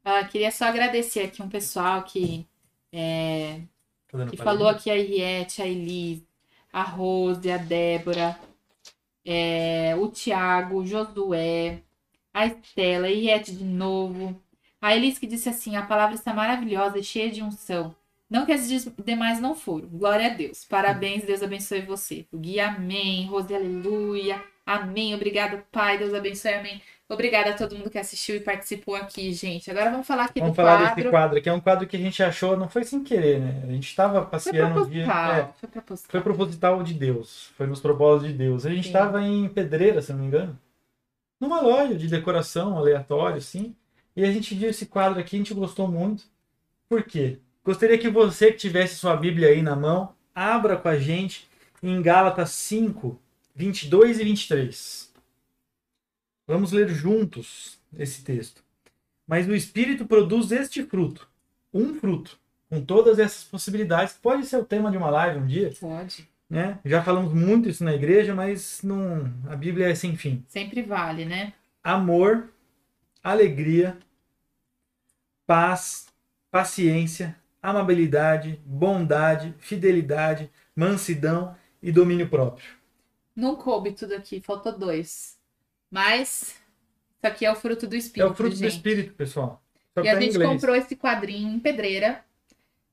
Ah, queria só agradecer aqui um pessoal que, é, que falou aqui a Henriette, a Elis, a Rose, a Débora, é, o Tiago, o Josué, a Estela, a Henriette de novo. A Elis que disse assim: a palavra está maravilhosa e cheia de unção. Não que as demais não foram. Glória a Deus. Parabéns, Deus abençoe você. O Gui, amém. Rose, aleluia. Amém. Obrigado, Pai. Deus abençoe, amém. Obrigada a todo mundo que assistiu e participou aqui, gente. Agora vamos falar aqui vamos do falar quadro. desse quadro, que é um quadro que a gente achou, não foi sem querer, né? A gente estava passeando. Foi proposital. É, foi proposital. Foi proposital de Deus. Foi nos propósitos de Deus. A gente estava em Pedreira, se não me engano. Numa loja de decoração aleatória, assim. E a gente viu esse quadro aqui, a gente gostou muito. Por quê? Gostaria que você que tivesse sua Bíblia aí na mão, abra com a gente em Gálatas 5, 22 e 23. Vamos ler juntos esse texto. Mas o Espírito produz este fruto, um fruto, com todas essas possibilidades. Pode ser o tema de uma live um dia? Pode. Né? Já falamos muito isso na igreja, mas não, a Bíblia é sem fim. Sempre vale, né? Amor, alegria, paz, paciência, amabilidade, bondade, fidelidade, mansidão e domínio próprio. Não coube tudo aqui, faltou dois. Mas isso aqui é o fruto do Espírito. É o fruto gente. do Espírito, pessoal. Só E a tá gente inglês. comprou esse quadrinho em pedreira,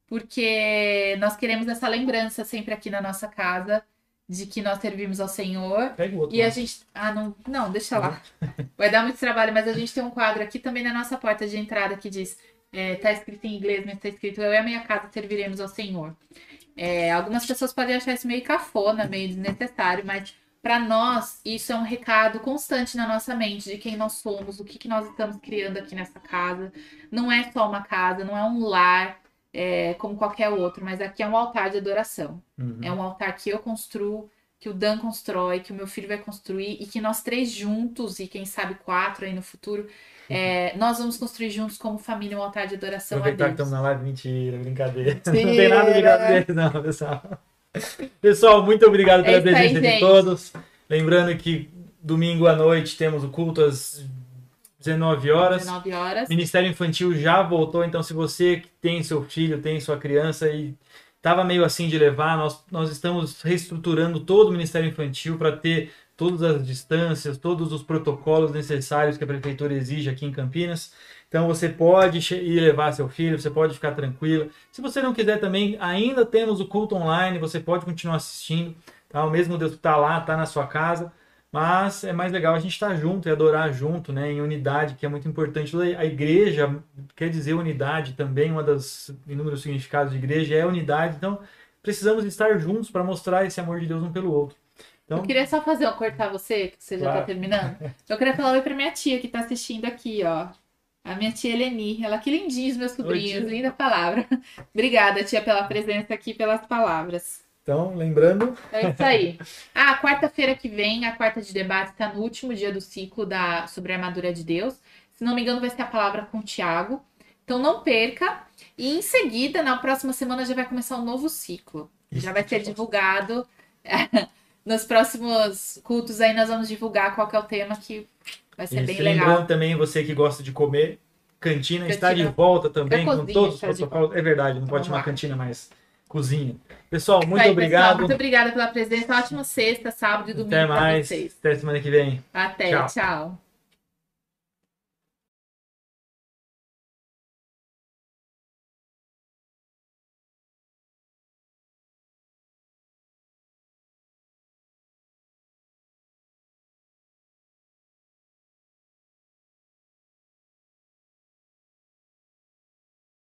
porque nós queremos essa lembrança sempre aqui na nossa casa de que nós servimos ao Senhor. Pega o outro. E a gente. Ah, não, não, deixa lá. Vai dar muito trabalho, mas a gente tem um quadro aqui também na nossa porta de entrada que diz. É, tá escrito em inglês, mas tá escrito Eu e a minha casa serviremos ao Senhor. É, algumas pessoas podem achar isso meio cafona, meio desnecessário, mas para nós isso é um recado constante na nossa mente de quem nós somos, o que, que nós estamos criando aqui nessa casa. Não é só uma casa, não é um lar é, como qualquer outro, mas aqui é um altar de adoração. Uhum. É um altar que eu construo, que o Dan constrói, que o meu filho vai construir e que nós três juntos, e quem sabe quatro aí no futuro, é, nós vamos construir juntos como família um altar de adoração a Aproveitar que Deus. estamos na live, mentira, brincadeira. Não Mentira. tem nada de gravidez, não, pessoal. Pessoal, muito obrigado pela É presença de todos. Lembrando que domingo à noite temos o culto às 19 horas. 19 horas. Ministério Infantil já voltou, então se você que tem seu filho, tem sua criança e estava meio assim de levar, nós, nós estamos reestruturando todo o Ministério Infantil para ter todas as distâncias, todos os protocolos necessários que a prefeitura exige aqui em Campinas. Então você pode ir levar seu filho, você pode ficar tranquilo. Se você não quiser também, ainda temos o culto online, você pode continuar assistindo. Tá? O mesmo Deus que está lá, está na sua casa. Mas é mais legal a gente estar junto e adorar junto, né, em unidade, que é muito importante. A igreja quer dizer unidade também, uma das inúmeros significados de igreja é unidade. Então, precisamos estar juntos para mostrar esse amor de Deus um pelo outro. Então, Eu queria só fazer, ó, cortar você, que você já Claro. tá terminando. Eu queria falar oi pra minha tia que tá assistindo aqui, ó. A minha tia Eleni. Ela que lindinha, os meus sobrinhos. tia. Linda palavra. Obrigada, tia, pela presença aqui, pelas palavras. então lembrando, É isso aí. Ah, quarta-feira que vem, a quarta de debate está no último dia do ciclo da sobre a armadura de Deus. Se não me engano, vai ser a palavra com o Tiago. Então não perca. E em seguida, na próxima semana, já vai começar um novo ciclo. Já vai ser divulgado. Nos próximos cultos aí nós vamos divulgar qual que é o tema que vai ser bem lembrando legal. também você que gosta de comer, cantina, está de Cantina. volta também com todos os protocolos. É verdade, não pode chamar lá. cantina mais cozinha. Pessoal, muito aí, obrigado. Pessoal, muito obrigada pela presença. Ótima sexta, sábado e domingo Até mais. vocês. Até semana que vem. Até, Tchau. tchau.